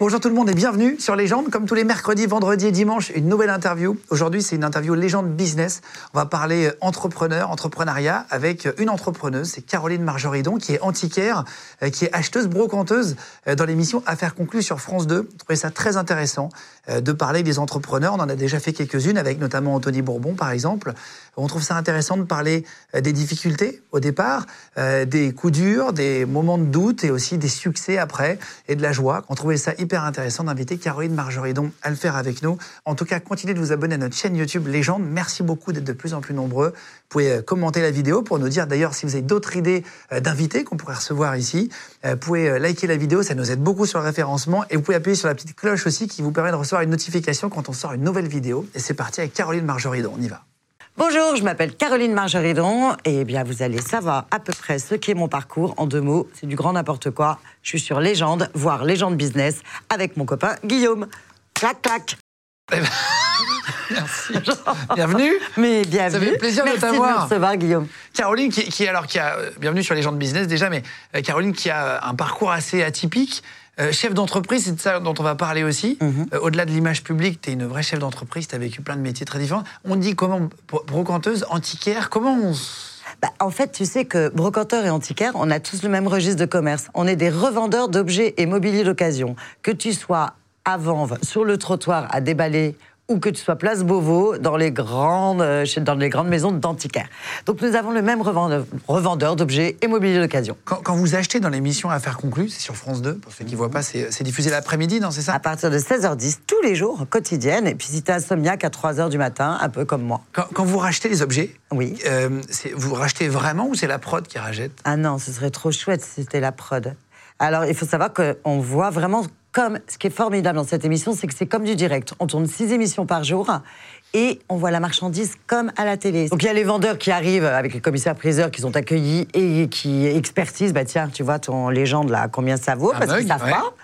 Bonjour tout le monde et bienvenue sur Légende. Comme tous les mercredis, vendredis et dimanches, une nouvelle interview. Aujourd'hui, c'est une interview Légende Business. On va parler euh, entrepreneur, entrepreneuriat avec euh, une entrepreneuse, c'est Caroline Marjoridon, qui est antiquaire, euh, qui est acheteuse brocanteuse dans l'émission Affaires conclues sur France 2. Je trouvais ça très intéressant de parler des entrepreneurs. On en a déjà fait quelques-unes avec notamment Anthony Bourbon, par exemple. On trouve ça intéressant de parler des difficultés au départ, des coups durs, des moments de doute et aussi des succès après et de la joie. On trouvait ça hyper intéressant d'inviter Caroline Marjoridon à le faire avec nous. En tout cas, continuez de vous abonner à notre chaîne YouTube Légende. Merci beaucoup d'être de plus en plus nombreux. Vous pouvez euh, commenter la vidéo pour nous dire d'ailleurs si vous avez d'autres idées euh, d'invités qu'on pourrait recevoir ici. Euh, vous pouvez liker la vidéo, ça nous aide beaucoup sur le référencement. Et vous pouvez appuyer sur la petite cloche aussi qui vous permet de recevoir une notification quand on sort une nouvelle vidéo. Et c'est parti avec Caroline Marjoridon. On y va. Bonjour, je m'appelle Caroline Marjoridon et bien vous allez savoir à peu près ce qu'est mon parcours en deux mots. C'est du grand n'importe quoi. Je suis sur Légende, voire Légende Business, avec mon copain Guillaume. Clac, clac. Eh ben, merci. Bienvenue. Mais bienvenue. Ça fait plaisir Merci de t'avoir. recevoir, Guillaume. Caroline, qui, qui, alors qui a euh, bienvenue sur les gens de business déjà, mais euh, Caroline qui a euh, un parcours assez atypique. Euh, chef d'entreprise, c'est de ça dont on va parler aussi. Mhm. Euh, Au-delà de l'image publique, tu es une vraie chef d'entreprise, tu as vécu plein de métiers très différents. On dit comment bro- brocanteuse, antiquaire, comment on Bah, en fait, tu sais que brocanteur et antiquaire, on a tous le même registre de commerce. On est des revendeurs d'objets et mobilier d'occasion. Que tu sois à Vanves, sur le trottoir à déballer, ou que tu sois place Beauvau, dans les grandes, euh, dans les grandes maisons d'antiquaires. Donc nous avons le même revendeur, d'objets et mobilier d'occasion. quand, quand vous achetez dans l'émission Affaires conclues, c'est sur France 2, pour ceux qui ne voient pas, c'est diffusé l'après-midi, non, c'est ça? À partir de 16h10, tous les jours, quotidienne. Et puis si t'es insomniaque à 3h du matin, un peu comme moi. quand, quand vous rachetez les objets, Oui. euh, vous rachetez vraiment ou c'est la prod qui rachète? Ah non, ce serait trop chouette si c'était la prod. Alors, il faut savoir qu'on voit vraiment comme. Ce qui est formidable dans cette émission, c'est que c'est comme du direct. On tourne six émissions par jour et on voit la marchandise comme à la télé. Donc, il y a les vendeurs qui arrivent avec les commissaires-priseurs qui sont accueillis et qui expertisent. Bah, tiens, tu vois ton légende là, combien ça vaut Un Parce qu'ils mug, savent ouais. pas.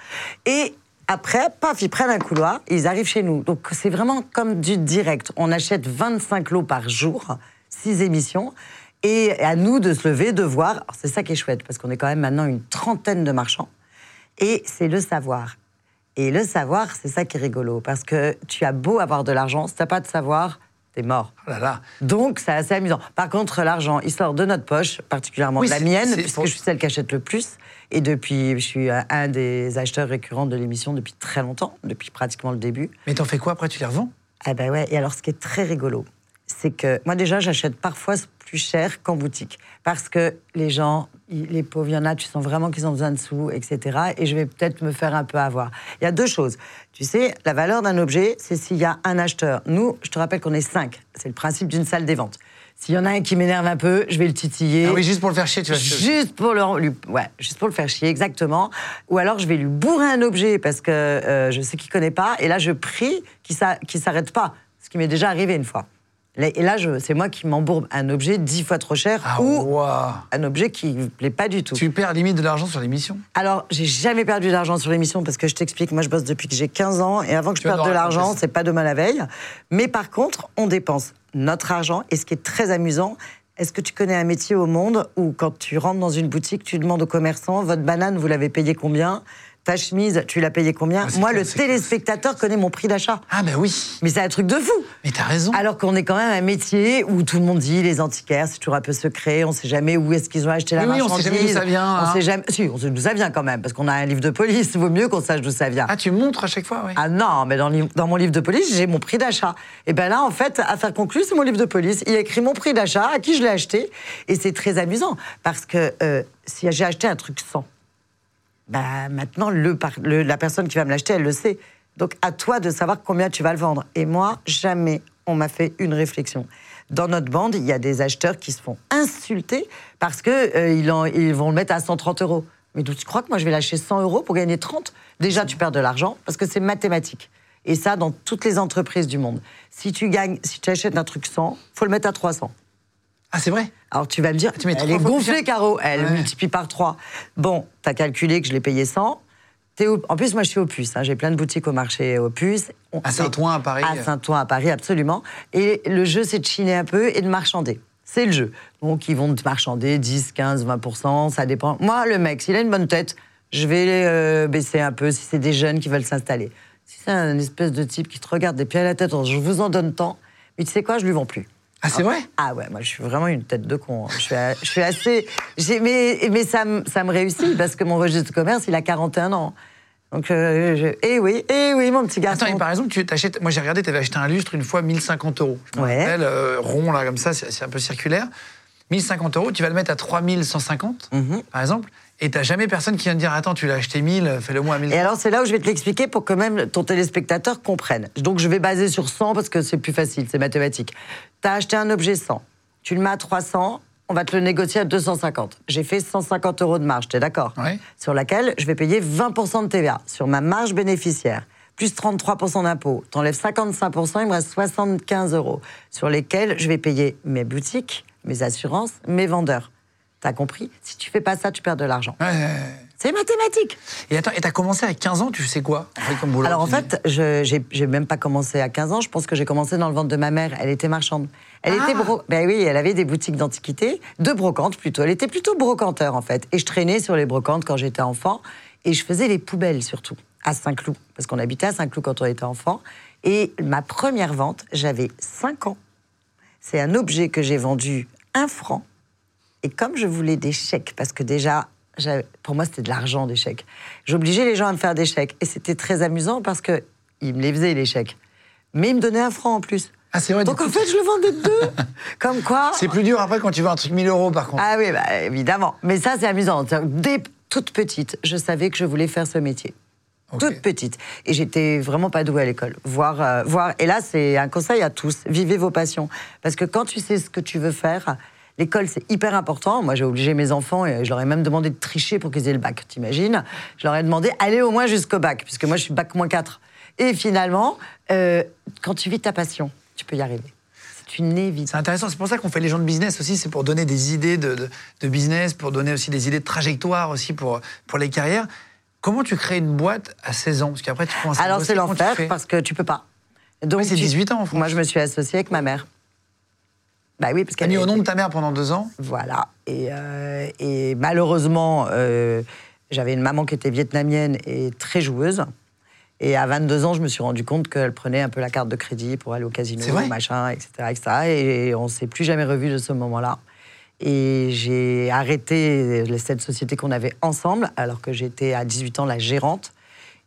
Et. Après, paf, ils prennent un couloir, ils arrivent chez nous. Donc c'est vraiment comme du direct. On achète 25 lots par jour, six émissions. Et à nous de se lever, de voir. C'est ça qui est chouette, parce qu'on est quand même maintenant une trentaine de marchands. Et c'est le savoir. Et le savoir, c'est ça qui est rigolo. Parce que tu as beau avoir de l'argent, si t'as pas de savoir, t'es mort. Oh là là. Donc, c'est assez amusant. Par contre, l'argent, il sort de notre poche, particulièrement Oui, de la mienne, puisque je suis celle qui achète le plus. Et depuis, je suis un des acheteurs récurrents de l'émission depuis très longtemps, depuis pratiquement le début. Mais t'en fais quoi après Tu les revends? Ah ben ouais, et alors ce qui est très rigolo, c'est que moi déjà j'achète parfois plus cher qu'en boutique. Parce que les gens, les pauvres, il y en a, tu sens vraiment qu'ils ont besoin de sous, etc. Et je vais peut-être me faire un peu avoir. Il y a deux choses. Tu sais, la valeur d'un objet, c'est s'il y a un acheteur. Nous, je te rappelle qu'on est cinq. C'est le principe d'une salle des ventes. S'il y en a un qui m'énerve un peu, je vais le titiller. Ah oui, juste pour le faire chier, tu vas Juste pour, le, lui, ouais, juste pour le faire chier, exactement. Ou alors je vais lui bourrer un objet parce que euh, je sais qu'il connaît pas. Et là, je prie qu'il s'arrête pas. Ce qui m'est déjà arrivé une fois. Et là, c'est moi qui m'embourbe un objet dix fois trop cher Ah, ou un objet qui ne plaît pas du tout. Tu perds limite de l'argent sur l'émission? Alors, j'ai jamais perdu d'argent sur l'émission parce que je t'explique, moi je bosse depuis que j'ai 15 ans et avant que je Tu perde de l'argent, c'est pas demain la veille. Mais par contre, on dépense notre argent et ce qui est très amusant, est-ce que tu connais un métier au monde où quand tu rentres dans une boutique, tu demandes au commerçant, votre banane, vous l'avez payée combien? Ta chemise, tu l'as payée combien Ah, Moi, clair, le clair. téléspectateur connaît mon prix d'achat. Ah, ben oui. Mais c'est un truc de fou Mais t'as raison. alors qu'on est quand même un métier où tout le monde dit les antiquaires, c'est toujours un peu secret, on sait jamais où est-ce qu'ils ont acheté la Oui, oui, on marchandise. sait jamais d'où ça vient, On hein. sait jamais. Si, on sait d'où ça vient quand même, parce qu'on a un livre de police. Il vaut mieux qu'on sache d'où ça vient. Ah, tu montres à chaque fois, oui. Ah non, mais dans, mon livre de police, j'ai mon prix d'achat. Et ben là, en fait, affaire conclue, c'est mon livre de police. Il y a écrit mon prix d'achat, à qui je l'ai acheté. Et c'est très amusant, parce que euh, si j'ai acheté un truc 100, bah, maintenant, le, la personne qui va me l'acheter, elle le sait. Donc à toi de savoir combien tu vas le vendre. Et moi, jamais on m'a fait une réflexion. Dans notre bande, il y a des acheteurs qui se font insulter parce qu'ils ils vont le mettre à 130 euros. Mais tu crois que moi je vais lâcher 100 euros pour gagner 30 Déjà, tu perds de l'argent parce que c'est mathématique. Et ça, dans toutes les entreprises du monde. Si tu gagnes, si tu achètes un truc 100, faut le mettre à 300. Ah, c'est vrai Alors tu vas me dire, tu elle est gonflée, Caro, elle multiplie par 3. Bon, tu as calculé que je l'ai payé 100. En plus, moi, je suis au Puce. Hein. J'ai plein de boutiques au marché au Puce. À Saint-Ouen, à Paris À Saint-Ouen, à Paris, absolument. Et le jeu, c'est de chiner un peu et de marchander. C'est le jeu. Donc, ils vont te marchander 10, 15, 20% ça dépend. Moi, le mec, s'il a une bonne tête, je vais euh, baisser un peu si c'est des jeunes qui veulent s'installer. Si c'est un espèce de type qui te regarde des pieds à la tête, je vous en donne tant, mais tu sais quoi, je lui vends plus. Ah, c'est vrai? Ah ouais, moi je suis vraiment une tête de con. Hein. Je, suis, je suis assez. Mais, mais ça, ça me réussit parce que mon registre de commerce, il a 41 ans. Donc, euh, eh oui, eh oui, mon petit garçon. Attends, par exemple, tu t'achètes. Moi, j'ai regardé, tu avais acheté un lustre une fois 1050 euros. Je me rappelle, euh, rond, là, comme ça, c'est un peu circulaire. 1050 euros, tu vas le mettre à 3150, mhm. par exemple. Et t'as jamais personne qui vient te dire Attends, tu l'as acheté 1000, fais-le moi à 1000. Et alors, c'est là où je vais te l'expliquer pour que même ton téléspectateur comprenne. Donc, je vais baser sur 100 parce que c'est plus facile, c'est mathématique. Tu as acheté un objet 100, tu le mets à 300, on va te le négocier à 250. J'ai fait 150 euros de marge, t'es d'accord Oui. Sur laquelle je vais payer 20% de TVA sur ma marge bénéficiaire, plus 33% d'impôt. T'enlèves 55%, il me reste 75 euros, sur lesquels je vais payer mes boutiques, mes assurances, mes vendeurs. T'as compris? Si tu fais pas ça, tu perds de l'argent. C'est mathématique. Et attends, et t'as commencé à 15 ans, tu sais quoi Alors en fait, je j'ai même pas commencé à 15 ans. Je pense que j'ai commencé dans le ventre de ma mère. Elle était marchande. Elle était ah. bro... ben oui, elle avait des boutiques d'antiquité, de brocante plutôt. Elle était plutôt brocanteur en fait. Et je traînais sur les brocantes quand j'étais enfant. Et je faisais les poubelles surtout à Saint-Cloud, parce qu'on habitait à Saint-Cloud quand on était enfant. Et ma première vente, j'avais 5 ans. C'est un objet que j'ai vendu un franc. Et comme je voulais des chèques, parce que déjà, pour moi, c'était de l'argent, des chèques, j'obligeais les gens à me faire des chèques. Et c'était très amusant parce qu'ils me les faisaient, les chèques. Mais ils me donnaient un franc en plus. Ah, c'est vrai. Donc en fait, je le vendais deux. Comme quoi. C'est plus dur après quand tu vends un truc 1000 euros, par contre. Ah oui, bah, évidemment. Mais ça, c'est amusant. Dès toute petite, je savais que je voulais faire ce métier. Toute petite. Et j'étais vraiment pas douée à l'école. Voir, euh, voir. Et là, c'est un conseil à tous. Vivez vos passions. Parce que quand tu sais ce que tu veux faire, L'école, c'est hyper important. Moi, j'ai obligé mes enfants, et je leur ai même demandé de tricher pour qu'ils aient le bac, t'imagines? Je leur ai demandé, allez au moins jusqu'au bac, puisque moi, je suis bac moins 4. Et finalement, euh, quand tu vis ta passion, tu peux y arriver. C'est une évidence. C'est intéressant, c'est pour ça qu'on fait les gens de business aussi, c'est pour donner des idées de, business, pour donner aussi des idées de trajectoire aussi pour, pour les carrières. Comment tu crées une boîte à 16 ans? Parce qu'après, tu commences à Alors, c'est l'enfer parce que tu peux pas. Donc, c'est 18 ans en France. Moi, je me suis associée avec ma mère. Bah oui, parce qu'elle. mis au nom de ta mère pendant deux ans? Voilà. Et, euh, et malheureusement, euh, j'avais une maman qui était vietnamienne et très joueuse. Et à 22 ans, je me suis rendu compte qu'elle prenait un peu la carte de crédit pour aller au casino, machin, etc., etc. Et on s'est plus jamais revu de ce moment-là. Et j'ai arrêté cette société qu'on avait ensemble, alors que j'étais à 18 ans la gérante.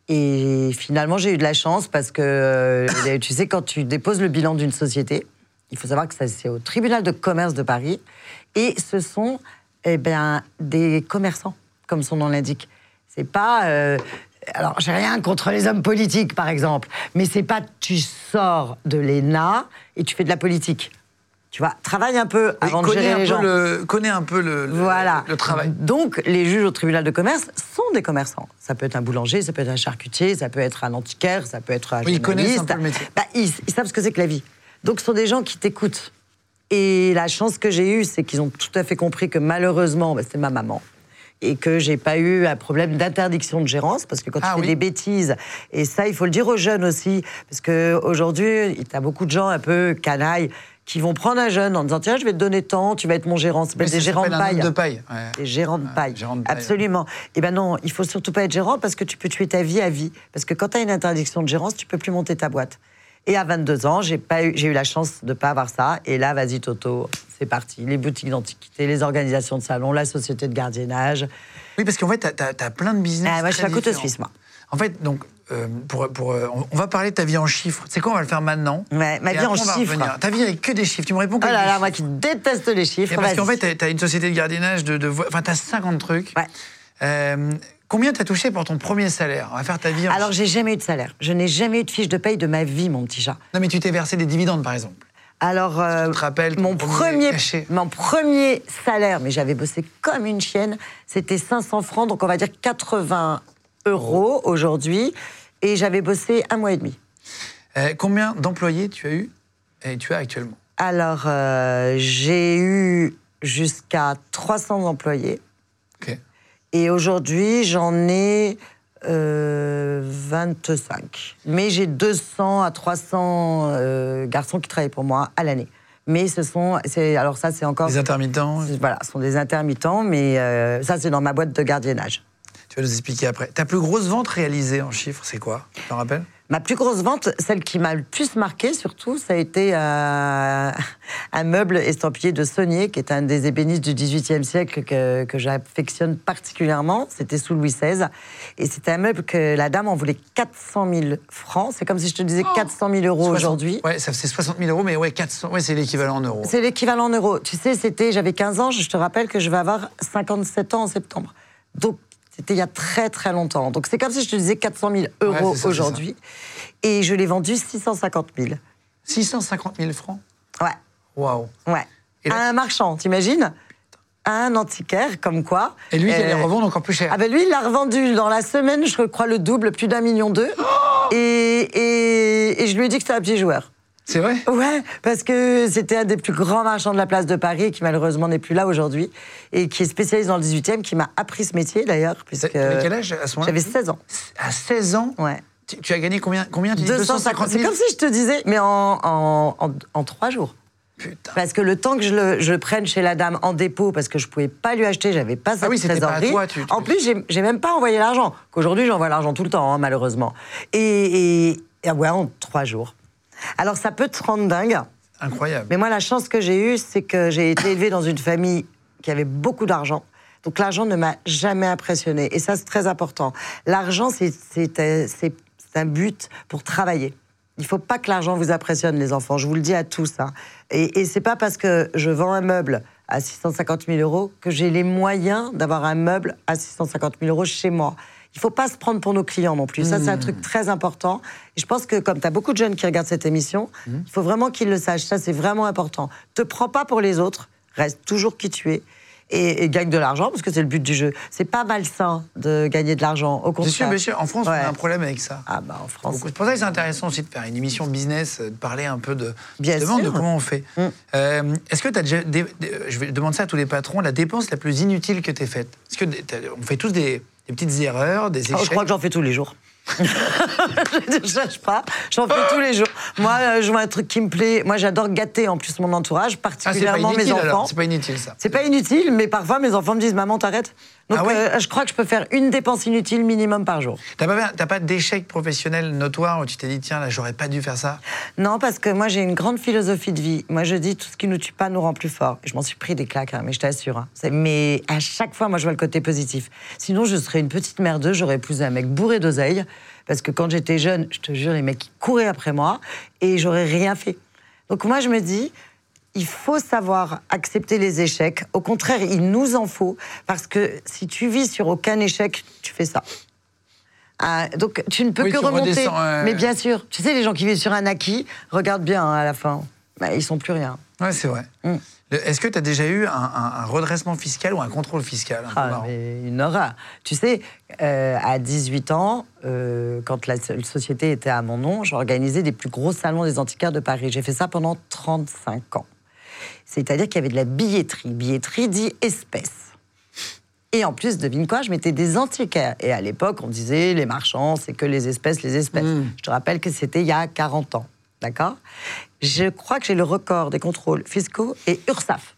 Et finalement, j'ai eu de la chance parce que, euh, tu sais, quand tu déposes le bilan d'une société, il faut savoir que c'est au tribunal de commerce de Paris. Et ce sont eh bien, des commerçants, comme son nom l'indique. C'est pas. Euh, alors, j'ai rien contre les hommes politiques, par exemple, mais c'est pas tu sors de l'ENA et tu fais de la politique. Tu vois, travaille un peu avant de gérer les gens. Le, connais un peu le, voilà. le, travail. Donc, les juges au tribunal de commerce sont des commerçants. Ça peut être un boulanger, ça peut être un charcutier, ça peut être un antiquaire, ça peut être un oui, Ils connaissent un peu le métier. Bah, ils savent ce que c'est que la vie. Donc ce sont des gens qui t'écoutent. Et la chance que j'ai eue, c'est qu'ils ont tout à fait compris que malheureusement, bah, c'était ma maman. Et que j'ai pas eu un problème d'interdiction de gérance, parce que quand tu ah fais des bêtises, et ça, il faut le dire aux jeunes aussi, parce qu'aujourd'hui, il y a beaucoup de gens un peu canailles qui vont prendre un jeune en disant tiens je vais te donner tant tu vas être mon gérant. C'est des gérants de paille, de paille. des gérants de paille. absolument. Et eh ben non il faut surtout pas être gérant parce que tu peux tuer ta vie à vie. Parce que quand tu as une interdiction de gérance tu peux plus monter ta boîte et à 22 ans, j'ai eu, eu la chance de ne pas avoir ça. Et là, vas-y, Toto, c'est parti. Les boutiques d'antiquité, les organisations de salon, la société de gardiennage. Oui, parce qu'en fait, tu as, plein de business. Ah, moi, je suis à côté suisse, moi. En fait, donc, euh, pour, pour, euh, on va parler de ta vie en chiffres. C'est quoi, on va le faire maintenant Ouais, ma vie en chiffres. Ta vie avec que des chiffres. Tu me réponds que Oh là là, moi qui déteste les chiffres. parce qu'en fait, tu as, une société de gardiennage de. Enfin, tu as 50 trucs. Ouais. Euh, Combien t'as touché pour ton premier salaire? On va faire ta vie. en- Alors, j'ai jamais eu de salaire. Je n'ai jamais eu de fiche de paye de ma vie, mon petit chat. Non, mais tu t'es versé des dividendes, par exemple. Alors, euh, Tu te rappelles mon premier cachet mon premier salaire, mais j'avais bossé comme une chienne, c'était 500 francs, donc on va dire 80 euros aujourd'hui, et j'avais bossé un mois et demi. Euh, combien d'employés tu as eu et tu as actuellement? Alors, euh, j'ai eu jusqu'à 300 employés, Ok. Et aujourd'hui, j'en ai euh, 25. Mais j'ai 200 à 300 euh, garçons qui travaillent pour moi à l'année. Mais ce sont, alors ça, c'est encore, Les intermittents, voilà, ce sont des intermittents, mais euh, ça, c'est dans ma boîte de gardiennage. tu vas nous expliquer après. Ta plus grosse vente réalisée en chiffres, c'est quoi? Tu t'en rappelles? Ma plus grosse vente, celle qui m'a le plus marqué surtout, ça a été euh, un meuble estampillé de Saunier, qui est un des ébénistes du XVIIIe siècle que, que j'affectionne particulièrement. C'était sous Louis XVI. Et c'était un meuble que la dame en voulait 400 000 francs. C'est comme si je te disais 400 000 euros 60 aujourd'hui. Ouais, ça c'est 60 000 euros, mais ouais, 400, ouais, c'est l'équivalent en euros. C'est l'équivalent en euros. Tu sais, c'était, j'avais 15 ans, je te rappelle que je vais avoir 57 ans en septembre. Donc, c'était il y a très très longtemps. Donc, c'est comme si je te disais 400 000 euros aujourd'hui. Et je l'ai vendu 650 000. 650 000 francs? Ouais, Waouh ouais. Et À un marchand, t'imagines? À un antiquaire, comme quoi. Et lui, il Euh, allait revendre encore plus cher. Ah ben lui, il l'a revendu dans la semaine, je crois, le double, plus d'un million deux. et, et, et je lui ai dit que c'était un petit joueur. C'est vrai? Ouais, parce que c'était un des plus grands marchands de la place de Paris, qui malheureusement n'est plus là aujourd'hui, et qui est spécialisé dans le 18e, qui m'a appris ce métier d'ailleurs. Puisque T'avais quel âge à ce moment-là? J'avais 16 ans. À 16 ans? Ouais. tu, tu as gagné combien, combien tu dis 250. C'est 000 comme si je te disais, mais en, en, en, en trois jours. Putain. Parce que le temps que je le, je prenne chez la dame en dépôt, parce que je pouvais pas lui acheter, j'avais pas cette Ah oui, c'était pas à trésorerie. toi, tu- tu- En plus, j'ai même pas envoyé l'argent. Qu'aujourd'hui, j'envoie l'argent tout le temps, hein, malheureusement. Et, et, et ouais, en trois jours. Alors, ça peut te rendre dingue. Incroyable. Mais moi, la chance que j'ai eue, c'est que j'ai été élevée dans une famille qui avait beaucoup d'argent. Donc l'argent ne m'a jamais impressionné. Et ça, c'est très important. L'argent, c'est- c'est un but pour travailler. Il ne faut pas que l'argent vous impressionne, les enfants. Je vous le dis à tous. hein. Et, et c'est pas parce que je vends un meuble à 650 000 euros que j'ai les moyens d'avoir un meuble à 650 000 euros chez moi. Il ne faut pas se prendre pour nos clients non plus. Ça, c'est un truc très important. Et je pense que comme tu as beaucoup de jeunes qui regardent cette émission, il faut vraiment qu'ils le sachent. Ça, c'est vraiment important. Te prends pas pour les autres. Reste toujours qui tu es. Et, et gagne de l'argent, parce que c'est le but du jeu. C'est pas malsain de gagner de l'argent. Au contraire. sûr, bien sûr. En France, on a un problème avec ça. Ah bah en France. C'est pour ça que c'est intéressant aussi de faire une émission business, euh, de parler un peu de, Bien justement, de sûr. comment on fait. Mm. Euh, Est-ce que tu as déjà. dé- dé- je vais demander ça à tous les patrons, la dépense la plus inutile que tu aies faite? Est-ce que on fait tous des, des petites erreurs, des échecs Oh, je crois que j'en fais tous les jours. Je ne cherche pas, j'en fais tous les jours. Moi, euh, je vois un truc qui me plaît. Moi, j'adore gâter en plus mon entourage, Ah, particulièrement mes enfants. C'est pas inutile ça. C'est pas inutile, mais parfois mes enfants me disent Maman, t'arrêtes? Donc, Ah ouais euh, je crois que je peux faire une dépense inutile minimum par jour. T'as pas, pas d'échec professionnel notoire où tu t'es dit, tiens, là, j'aurais pas dû faire ça? Non, parce que moi, j'ai une grande philosophie de vie. Moi, je dis tout ce qui nous tue pas nous rend plus fort. Je m'en suis pris des claques, hein, mais je t'assure. hein. Mais à chaque fois, moi, je vois le côté positif. Sinon, je serais une petite merdeuse. J'aurais épousé un mec bourré d'oseille. Parce que quand j'étais jeune, je te jure, les mecs, ils couraient après moi et j'aurais rien fait. Donc, moi, je me dis. Il faut savoir accepter les échecs. Au contraire, il nous en faut. Parce que si tu vis sur aucun échec, tu fais ça. Ah, donc tu ne peux Oui, que remonter. ouais. Mais bien sûr, tu sais, les gens qui vivent sur un acquis, regarde bien hein, à la fin. Bah, ils sont plus rien. Ouais, c'est vrai. Mm. Est-ce que tu as déjà eu un, un- un redressement fiscal ou un contrôle fiscal un Ah, mais une horreur. Tu sais, euh, à 18 ans, euh, quand la so- société était à mon nom, j'organisais des plus gros salons des antiquaires de Paris. J'ai fait ça pendant 35 ans. C'est-à-dire qu'il y avait de la billetterie. Billetterie dit espèce. Et en plus, devine quoi, je mettais des antiquaires. Et à l'époque, on disait, les marchands, c'est que les espèces, les espèces. Je te rappelle que c'était il y a 40 ans. D'accord? Je crois que j'ai le record des contrôles fiscaux et URSAF.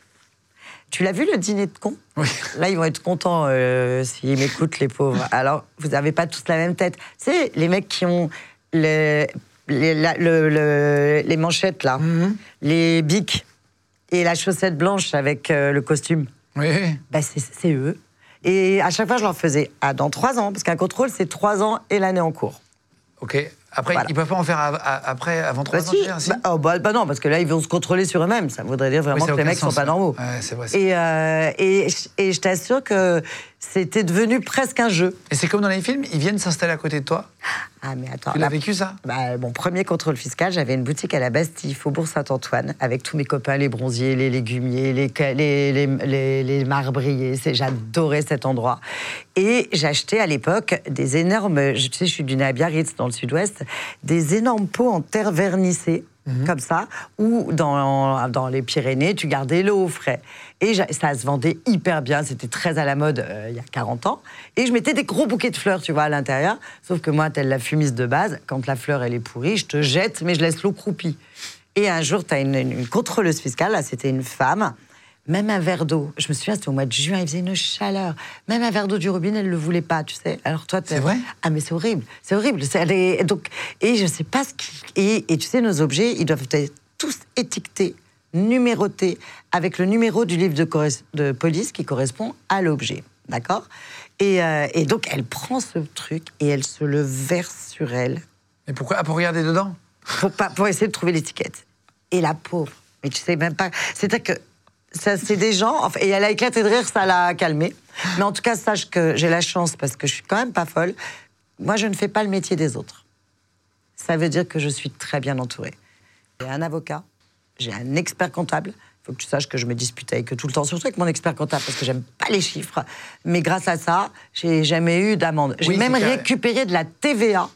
Tu l'as vu, le dîner de cons? Oui. Là, ils vont être contents euh, s'ils m'écoutent, les pauvres. Alors, vous n'avez pas tous la même tête. C'est les mecs qui ont les, les, la- le- le- les manchettes, là, les bics et la chaussette blanche avec euh, le costume. Oui. Bah, c'est eux. Et à chaque fois, je leur faisais ah, dans trois ans, parce qu'un contrôle, c'est trois ans et l'année en cours. Ok. Après, Voilà. ils peuvent pas en faire à- à- après, avant 3 Bah, ans si. si Bah, oh, bah, bah non, parce que là, ils vont se contrôler sur eux-mêmes. Ça voudrait dire vraiment que les mecs sont sens, pas ouais. normaux. Ouais, c'est vrai, Et, euh, et, et je t'assure que c'était devenu presque un jeu. Et c'est comme dans les films, ils viennent s'installer à côté de toi. Ah, mais attends. Tu l'as la- vécu ça? Bah, mon premier contrôle fiscal, j'avais une boutique à la Bastille, Faubourg Saint-Antoine, avec tous mes copains, les bronziers, les légumiers, les, ca- les, les, les- les marbriers. J'adorais cet endroit. Et j'achetais à l'époque des énormes, je, tu sais, je suis du Biarritz, dans le sud-ouest, des énormes pots en terre vernissée. Comme ça, ou dans, dans les Pyrénées, tu gardais l'eau au frais. Et ça se vendait hyper bien, c'était très à la mode euh, il y a 40 ans. Et je mettais des gros bouquets de fleurs, tu vois, à l'intérieur. Sauf que moi, telle la fumiste de base, quand la fleur, elle est pourrie, je te jette, mais je laisse l'eau croupie. Et un jour, tu as une, une contrôleuse fiscale, là, c'était une femme. Même un verre d'eau, je me souviens, c'était au mois de juin, il faisait une chaleur. Même un verre d'eau du robinet, elle ne le voulait pas, tu sais. Alors toi, C'est vrai? Ah, mais c'est horrible, c'est horrible. C'est- elle est- donc, et je sais pas ce qui. Et, et tu sais, nos objets, ils doivent être tous étiquetés, numérotés, avec le numéro du livre de, police qui correspond à l'objet. D'accord? Et, euh, et donc, elle prend ce truc et elle se le verse sur elle Mais pourquoi ah, Pour regarder dedans? Pour, pas, pour essayer de trouver l'étiquette. Et la pauvre, mais tu sais même pas. C'est-à-dire que ça, c'est des gens, et elle a éclaté de rire, ça l'a calmée. Mais en tout cas, sache que j'ai la chance, parce que je suis quand même pas folle, moi je ne fais pas le métier des autres. Ça veut dire que je suis très bien entourée. J'ai un avocat, j'ai un expert comptable. Il faut que tu saches que je me dispute avec eux tout le temps, surtout avec mon expert comptable, parce que j'aime pas les chiffres. Mais grâce à ça, j'ai jamais eu d'amende. J'ai Oui, même récupéré de la TVA,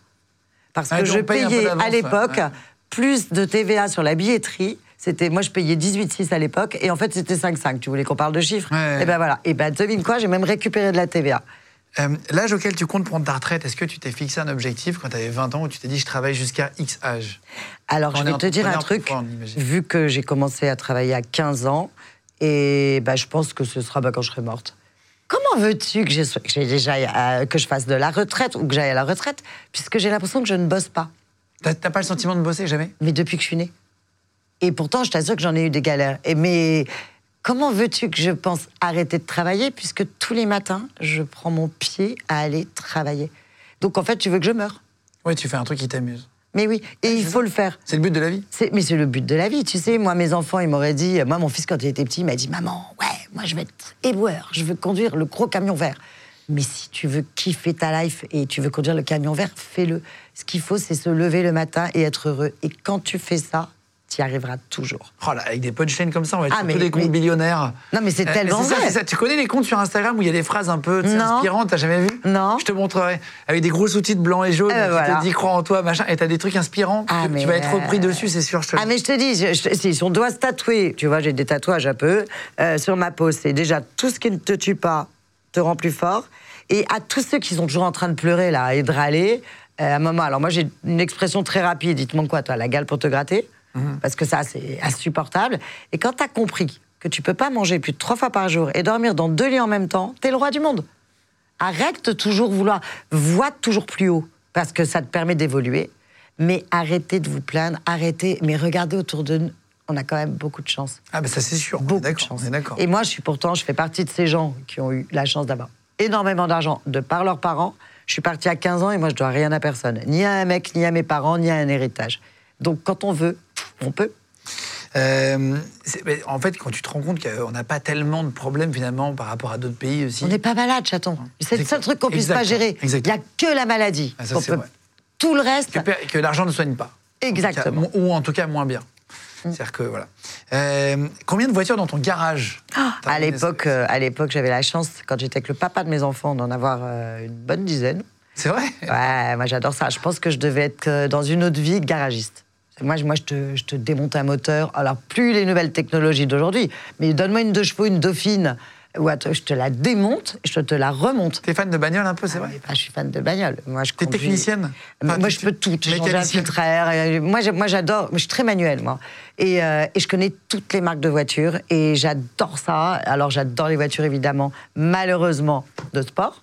parce Ah, que je payais à l'époque ouais. plus de TVA sur la billetterie. C'était, moi, je payais 18,6 à l'époque, et en fait, c'était 5,5. Tu voulais qu'on parle de chiffres Ouais. Et ben voilà. Et ben, devine quoi, j'ai même récupéré de la TVA. Euh, L'âge auquel tu comptes prendre ta retraite, est-ce que tu t'es fixé un objectif quand tu avais 20 ans où tu t'es dit je travaille jusqu'à X âge? Alors, Quand je vais te dire un truc. Vu que j'ai commencé à travailler à 15 ans, et ben, je pense que ce sera ben, quand je serai morte. Comment veux-tu que, que, déjà, euh, que je fasse de la retraite ou que j'aille à la retraite, puisque j'ai l'impression que je ne bosse pas? T'as pas le sentiment de bosser jamais? Mais depuis que je suis née. Et pourtant, je t'assure que j'en ai eu des galères. Et mais comment veux-tu que je pense arrêter de travailler puisque tous les matins, je prends mon pied à aller travailler? Donc en fait, tu veux que je meure Oui, tu fais un truc qui t'amuse. Mais oui, et il faut le faire. C'est le but de la vie C'est- mais c'est le but de la vie, tu sais. Moi, mes enfants, ils m'auraient dit. Moi, mon fils, quand il était petit, il m'a dit Maman, ouais, moi, je vais être éboueur. Je veux conduire le gros camion vert. Mais si tu veux kiffer ta life et tu veux conduire le camion vert, fais-le. Ce qu'il faut, c'est se lever le matin et être heureux. Et quand tu fais ça, tu y arriveras toujours. Oh là, avec des punchlines comme ça, on va être Ah, mais- tous des comptes mais- billionnaires. Non, mais c'est Euh, tellement ça, vrai. c'est ça. Tu connais les comptes sur Instagram où il y a des phrases un peu tu inspirantes, t'as jamais vu Non. Je te montrerai. Avec des gros sous-titres blancs et jaunes, Eh ben qui voilà. te dit crois en toi, machin, et t'as des trucs inspirants. Ah, tu, tu vas être euh, repris dessus, c'est sûr. Je te le Ah, dis. mais je te dis, je- je- si on doit se tatouer, tu vois, j'ai des tatouages un peu euh, sur ma peau. C'est déjà tout ce qui ne te tue pas te rend plus fort. Et à tous ceux qui sont toujours en train de pleurer là et de râler, euh, à un moment, alors moi j'ai une expression très rapide, dites-moi quoi, toi, la gale pour te gratter Parce que ça, c'est insupportable. Et quand tu as compris que tu peux pas manger plus de trois fois par jour et dormir dans deux lits en même temps, t'es le roi du monde. Arrête de toujours vouloir, vois toujours plus haut, parce que ça te permet d'évoluer. Mais arrêtez de vous plaindre, arrêtez, mais regardez autour de nous. On a quand même beaucoup de chance. Ah, bah ça, c'est sûr. Beaucoup de chance. Et moi, je suis pourtant, je fais partie de ces gens qui ont eu la chance d'avoir énormément d'argent de par leurs parents. Je suis partie à 15 ans et moi, je dois rien à personne. Ni à un mec, ni à mes parents, ni à un héritage. Donc, quand on veut, on peut. Euh, en fait, quand tu te rends compte qu'on n'a pas tellement de problèmes finalement par rapport à d'autres pays aussi. On n'est pas malade, chaton. C'est le seul truc qu'on puisse pas Exactement, gérer. Il n'y a que la maladie. Ah, ça, peut-. Tout le reste, que, l'argent ne soigne pas. Exactement. Mm. En cas, ou en tout cas moins bien. C'est-à-dire que voilà. Euh, combien de voitures dans ton garage T'as à l'époque, euh, à l'époque, j'avais la chance, quand j'étais avec le papa de mes enfants, d'en avoir une bonne dizaine. C'est vrai? Ouais, moi j'adore ça. Je pense que je devais être dans une autre vie garagiste. Moi, je- moi je, te, je te démonte un moteur. Alors, plus les nouvelles technologies d'aujourd'hui, mais donne-moi une deux chevaux, une dauphine, ou je te la démonte et je te la remonte. T'es fan de bagnole un peu, c'est Ah, vrai bah, je suis fan de bagnole. Moi, je T'es conduis- technicienne Enfin, moi, tu- je peux tout. J'ai changé un filtre à air. Moi, moi, j'adore. Je suis très manuel, moi. Et, euh, et je connais toutes les marques de voitures et j'adore ça. Alors, j'adore les voitures, évidemment, malheureusement, de sport.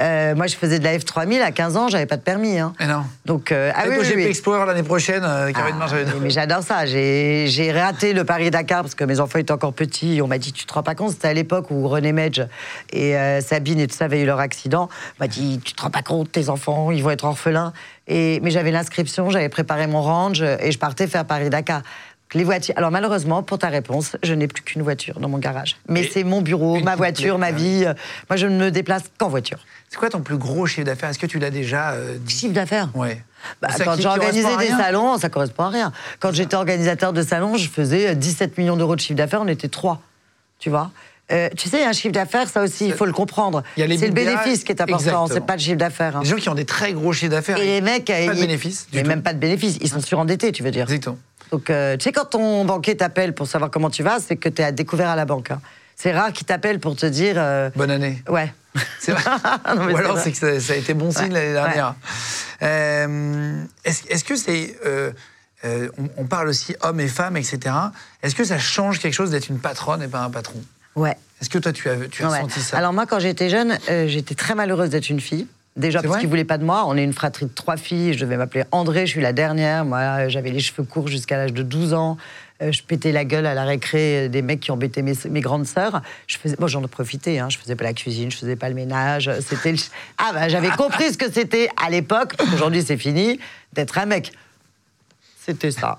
Euh, moi, je faisais de la F3000 à 15 ans, j'avais pas de permis. Hein. Mais non. Donc, euh, ah oui, oui, oui. Explorer l'année prochaine, euh, Ah, Marjolaine. mais- mais j'adore ça. J'ai j'ai raté le Paris-Dakar parce que mes enfants étaient encore petits. On m'a dit, tu te rends pas compte, c'était à l'époque où René Medge et euh, Sabine et tout ça avaient eu leur accident. On m'a dit, tu te rends pas compte, tes enfants, ils vont être orphelins. Et, mais j'avais l'inscription, j'avais préparé mon range et je partais faire Paris-Dakar. Les voitures. Alors malheureusement, pour ta réponse, je n'ai plus qu'une voiture dans mon garage. Mais c'est mon bureau, ma voiture, ma ah vie. Moi, je ne me déplace qu'en voiture. C'est quoi ton plus gros chiffre d'affaires? Est-ce que tu l'as déjà euh, dit? Chiffre d'affaires? Ouais. Bah, quand j'ai organisé à des salons, ça correspond à rien. Quand j'étais organisateur de salons, je faisais 17 millions d'euros de chiffre d'affaires, on était trois. Tu vois? Euh, Tu sais, un chiffre d'affaires, ça aussi, il faut le comprendre. C'est le bénéfice qui est important, c'est pas le chiffre d'affaires. hein. Les gens qui ont des très gros chiffres d'affaires. Et les mecs, pas de ils- Mais tout. même pas de bénéfice, ils sont surendettés, tu veux dire. Exactement. Donc, euh, tu sais, quand ton banquier t'appelle pour savoir comment tu vas, c'est que tu es à découvert à la banque. hein. C'est rare qu'il t'appelle pour te dire. euh, Bonne année. Ouais. C'est vrai. Non, mais Ou c'est alors vrai. c'est que ça, ça a été bon signe l'année dernière. Euh, Est-ce est-ce que c'est. euh, euh, on, on parle aussi hommes et femmes, etc. Est-ce que ça change quelque chose d'être une patronne et pas un patron? Ouais. Est-ce que toi, tu as, tu as Ouais. senti ça? Alors moi, quand j'étais jeune, euh, j'étais très malheureuse d'être une fille. Déjà parce qu'ils voulaient pas de moi. On est une fratrie de trois filles. Je devais m'appeler André. Je suis la dernière. Moi, euh, j'avais les cheveux courts jusqu'à l'âge de 12 ans. Euh, je pétais la gueule à la récré des mecs qui embêtaient mes, mes grandes sœurs. Je faisais, moi, j'en ai profité. Hein. Je faisais pas la cuisine, je faisais pas le ménage. C'était le... ah bah j'avais compris ce que c'était à l'époque. parce qu'Aujourd'hui, c'est fini d'être un mec. C'était ça.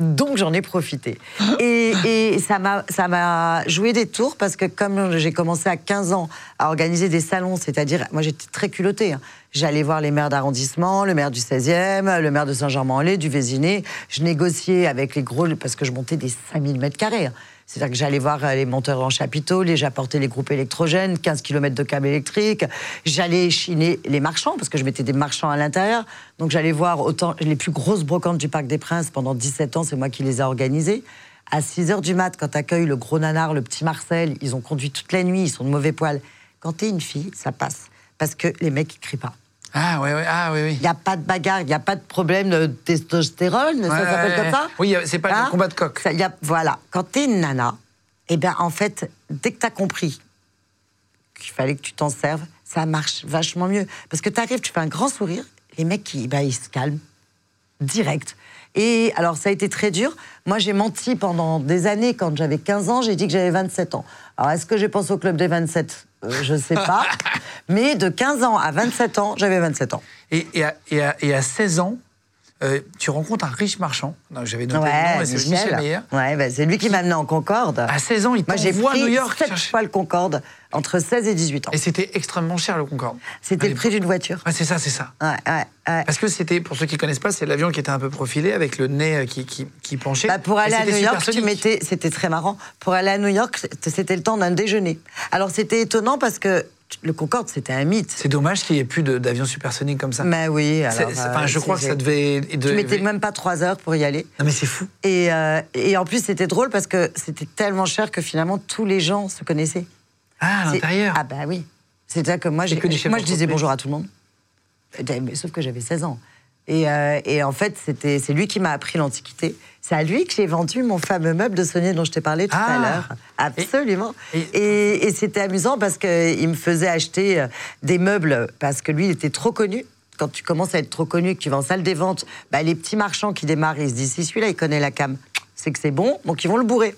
Donc j'en ai profité. Et, et ça m'a ça m'a joué des tours parce que comme j'ai commencé à 15 ans à organiser des salons, c'est-à-dire, moi j'étais très culottée. hein. J'allais voir les maires d'arrondissement, le maire du 16e, le maire de Saint-Germain-en-Laye, du Vésiné. Je négociais avec les gros, parce que je montais des 5000 mètres carrés. hein. C'est-à-dire que j'allais voir euh, les monteurs en chapiteau, les j'apportais les groupes électrogènes, 15 km de câbles électriques. J'allais chiner les marchands, parce que je mettais des marchands à l'intérieur. Donc j'allais voir autant les plus grosses brocantes du Parc des Princes pendant 17 ans, c'est moi qui les ai organisées. À 6 h du mat, quand t'accueilles le gros nanar, le petit Marcel, ils ont conduit toute la nuit, ils sont de mauvais poils. Quand t'es une fille, ça passe. Parce que les mecs, ils crient pas. Ah, ouais, ouais, ah, oui, oui. Il n'y a pas de bagarre, il n'y a pas de problème de testostérone, ça Ouais, s'appelle ouais, comme ça Oui, c'est pas Hein le combat de coq. Ça, y a- Voilà, quand t'es une nana, eh bien en fait, dès que t'as compris qu'il fallait que tu t'en serves, ça marche vachement mieux. Parce que t'arrives, tu fais un grand sourire, les mecs, ils, bah, ils se calment, direct. Et alors, ça a été très dur. Moi, j'ai menti pendant des années. Quand j'avais 15 ans, j'ai dit que j'avais 27 ans. Alors, est-ce que j'ai pensé au club des 27 Euh, Je sais pas. Mais de 15 ans à 27 ans, j'avais 27 ans. Et, et à, et à- et à 16 ans, euh, tu rencontres un riche marchand. Non, J'avais noté le nom, Ouais, c'est Michel. Ouais, bah, c'est lui qui m'a amené en Concorde. À 16 ans, il Moi, j'ai t'envoie à pris New York. sept chercher- fois le Concorde entre 16 et 18 ans. Et c'était extrêmement cher, le Concorde. C'était le prix d'une voiture. Ouais, c'est ça, c'est ça. Ouais, ouais, ouais. Parce que c'était, pour ceux qui connaissent pas, c'est l'avion qui était un peu profilé avec le nez euh, qui, qui, qui penchait. Bah, pour aller à New York, tu supersonique. mettais, c'était très marrant. Pour aller à New York, c'était le temps d'un déjeuner. Alors c'était étonnant parce que le Concorde, c'était un mythe. C'est dommage qu'il n'y ait plus de- d'avions supersoniques comme ça. Mais oui, alors. c'est- enfin, euh, je crois que ça devait. Tu devait- mettais même pas trois heures pour y aller. Non, mais c'est fou. Et, euh, et en plus, c'était drôle parce que c'était tellement cher que finalement tous les gens se connaissaient. Ah, à l'intérieur. Ah bah oui. C'est-à-dire que moi, que moi je disais bonjour à tout le monde. Mais Sauf que j'avais 16 ans. Et, euh, et en fait, c'était, c'est lui qui m'a appris l'Antiquité. C'est à lui que j'ai vendu mon fameux meuble de Saunier dont je t'ai parlé tout Ah. à l'heure. Absolument. Et- Et, et c'était amusant parce qu'il me faisait acheter euh, des meubles parce que lui, il était trop connu. Quand tu commences à être trop connu et que tu vas en salle des ventes, bah, les petits marchands qui démarrent, ils se disent si celui-là, il connaît la cam, c'est que c'est bon, donc ils vont le bourrer.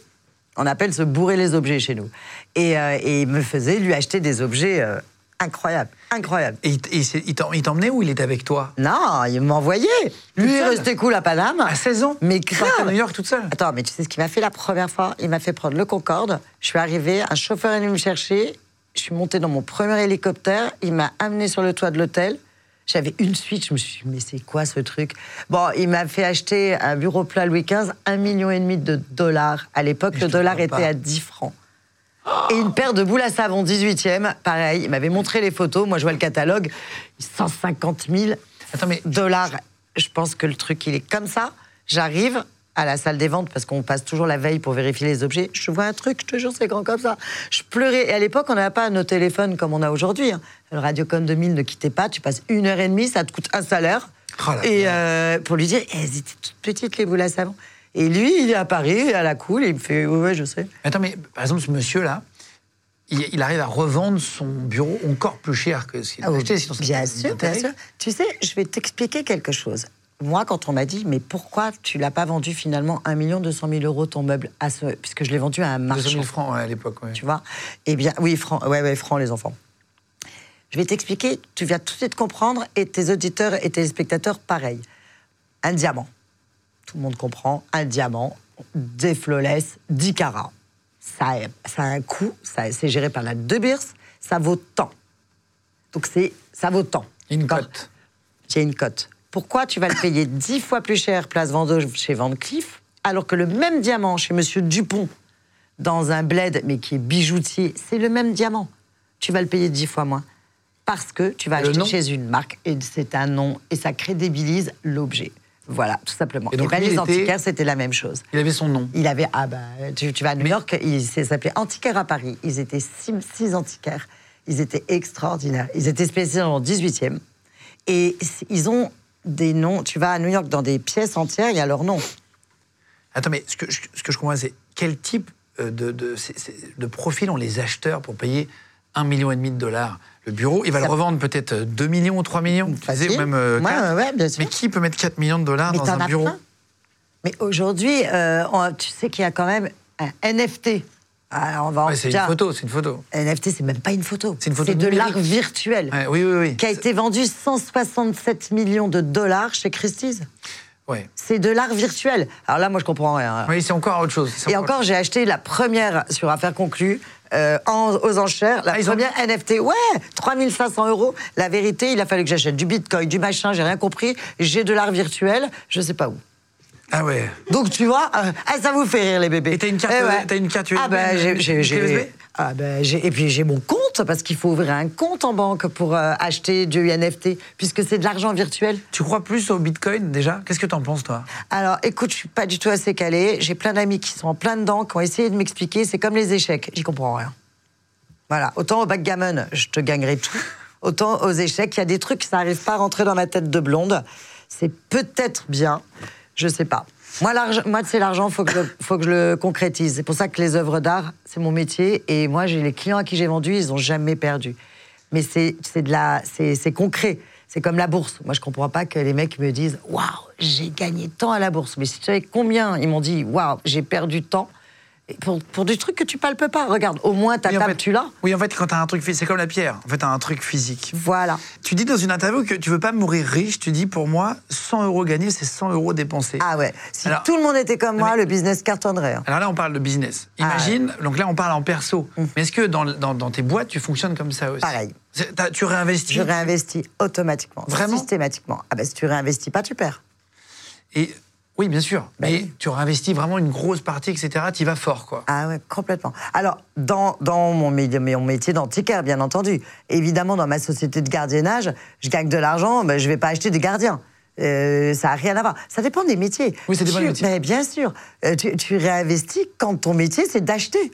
On appelle se bourrer les objets chez nous. Et, euh, et il me faisait lui acheter des objets euh, incroyables, incroyables. Et il, t'emmenait ou il était avec toi? Non, il m'envoyait. Lui, il restait cool à Paname. À 16 ans? Mais partais à grave. New York toute seule? Attends, mais tu sais ce qu'il m'a fait la première fois? Il m'a fait prendre le Concorde. Je suis arrivée, un chauffeur est venu me chercher. Je suis montée dans mon premier hélicoptère. Il m'a amené sur le toit de l'hôtel. J'avais une suite. Je me suis dit, mais c'est quoi ce truc? Bon, il m'a fait acheter un bureau plat Louis XV, un million et demi de dollars. À l'époque, le dollar était pas. à 10 francs. Et une paire de boules à savon 18e, pareil. Il m'avait montré les photos. Moi, je vois le catalogue. 150 000 Attends, mais dollars. Je pense que le truc, il est comme ça. J'arrive à la salle des ventes parce qu'on passe toujours la veille pour vérifier les objets. Je vois un truc, je te jure, c'est grand comme ça. Je pleurais. Et à l'époque, on n'avait pas nos téléphones comme on a aujourd'hui. hein. Le Radiocon 2000 ne quittait pas. Tu passes une heure et demie, ça te coûte un salaire. Oh et euh, pour lui dire, elles étaient toutes petites, les boules à savon. Et lui, il est à Paris, à la cool, et il me fait, ouais, ouais, je sais. Attends, mais par exemple, ce monsieur-là, il, il arrive à revendre son bureau encore plus cher que ce qu'il Ah acheté. sinon bien sûr, bien sûr. Tu sais, je vais t'expliquer quelque chose. Moi, quand on m'a dit, mais pourquoi tu l'as pas vendu finalement 1 million 200 000 euros ton meuble à ce, puisque je l'ai vendu à un 200 marchand. 000 francs ouais, à l'époque. ouais. Tu vois? Eh bien, oui, franc, ouais, ouais, franc, les enfants. Je vais t'expliquer, tu viens tout de suite comprendre, et tes auditeurs et téléspectateurs, pareil. Un diamant. Tout le monde comprend. Un diamant, des flawless, 10 carats. Ça, a- ça a un coût, ça- c'est géré par la De Beers, ça vaut tant. Donc, c'est, ça vaut tant. Une cote. J'ai une cote. Pourquoi tu vas le payer 10 fois plus cher place Vendôme chez Van Cleef, alors que le même diamant chez Monsieur Dupont, dans un bled, mais qui est bijoutier, c'est le même diamant. Tu vas le payer 10 fois moins. Parce que tu vas Le acheter nom? chez une marque, et c'est un nom, et ça crédibilise l'objet. Voilà, tout simplement. Et donc, ben, les était- antiquaires, c'était la même chose. Il avait son nom. Il avait, ah bah, tu, tu vas à New York, il s'appelait Antiquaire à Paris. Ils étaient six, six antiquaires. Ils étaient extraordinaires. Ils étaient spécialisés en 18e. Et ils ont des noms. Tu vas à New York dans des pièces entières, il y a leur nom. Attends, mais ce que, je- ce que je comprends, c'est quel type euh, de, de, de profil ont les acheteurs pour payer un million et demi de dollars le bureau Il va Ça- le revendre peut-être 2 millions ou 3 millions, tu Facile. disais, ou même euh, ouais, ouais, bien sûr. Mais qui peut mettre 4 millions de dollars Mais dans un bureau plein. Mais aujourd'hui, euh, tu sais qu'il y a quand même un NFT. Alors, on va en Ouais, C'est une photo, c'est une photo. NFT, c'est même pas une photo. C'est une photo de l'art virtuel. Ouais, oui, oui, oui. Qui a été vendu 167 millions de dollars chez Christie's. Ouais. C'est de l'art virtuel. Alors là, moi, je comprends rien. Oui, c'est encore autre chose. Et encore, j'ai acheté la première sur affaire conclue. Euh, en- aux enchères, la Ah, ils ont- première NFT, ouais, 3500 euros. La vérité, il a fallu que j'achète du bitcoin, du machin, j'ai rien compris. J'ai de l'art virtuel, je sais pas où. Ah ouais. Donc tu vois, euh, ah, ça vous fait rire les bébés. Et t'as une carte- Eh t'as une carte Ah USB, ben j'ai, une- j'ai, ah ben, et puis j'ai mon compte parce qu'il faut ouvrir un compte en banque pour euh, acheter du NFT puisque c'est de l'argent virtuel. Tu crois plus au bitcoin déjà? Qu'est-ce que t'en penses, toi? Alors, écoute, je suis pas du tout assez calée. J'ai plein d'amis qui sont en plein dedans, qui ont essayé de m'expliquer. C'est comme les échecs. J'y comprends rien. Voilà. Autant au backgammon, je te gagnerai tout. Autant aux échecs, il y a des trucs, ça n'arrive pas à rentrer dans ma tête de blonde. C'est peut-être bien, je sais pas. Moi, moi c'est l'argent, faut que, je- faut que je le concrétise. C'est pour ça que les œuvres d'art, c'est mon métier. Et moi, j'ai les clients à qui j'ai vendu, ils n'ont jamais perdu. Mais c'est concret. C'est comme la bourse. Moi, je comprends pas que les mecs me disent Waouh, j'ai gagné tant à la bourse. Mais si tu savais combien ils m'ont dit Waouh, j'ai perdu tant. Pour, pour des trucs que tu palpes pas. Regarde, au moins ta Oui, en table, fait- tu l'as. Oui, en fait, quand t'as un truc physique, c'est comme la pierre. En fait, t'as un truc physique. Voilà. Tu dis dans une interview que tu veux pas mourir riche. Tu dis pour moi, 100 euros gagnés, c'est 100 euros dépensés. Ah ouais. Si Alors- tout le monde était comme moi, mais- le business cartonnerait. hein. Alors là, on parle de business. Imagine, donc là, on parle en perso. Mais est-ce que dans, dans, dans tes boîtes, tu fonctionnes comme ça aussi Pareil. Tu réinvestis Je réinvestis automatiquement. Vraiment? Systématiquement. Ah ben si tu réinvestis pas, tu perds. Et oui, bien sûr. Ben mais tu réinvestis vraiment une grosse partie, etc. Tu vas fort, quoi. Ah ouais, complètement. Alors, dans, dans mon, métier, mon métier d'antiquaire, bien entendu, évidemment, dans ma société de gardiennage, je gagne de l'argent, ben, je vais pas acheter des gardiens. Euh, ça n'a rien à voir. Ça dépend des métiers. Oui, ça dépend Tu- des métiers. Mais bien sûr. Euh, tu, tu réinvestis quand ton métier, c'est d'acheter.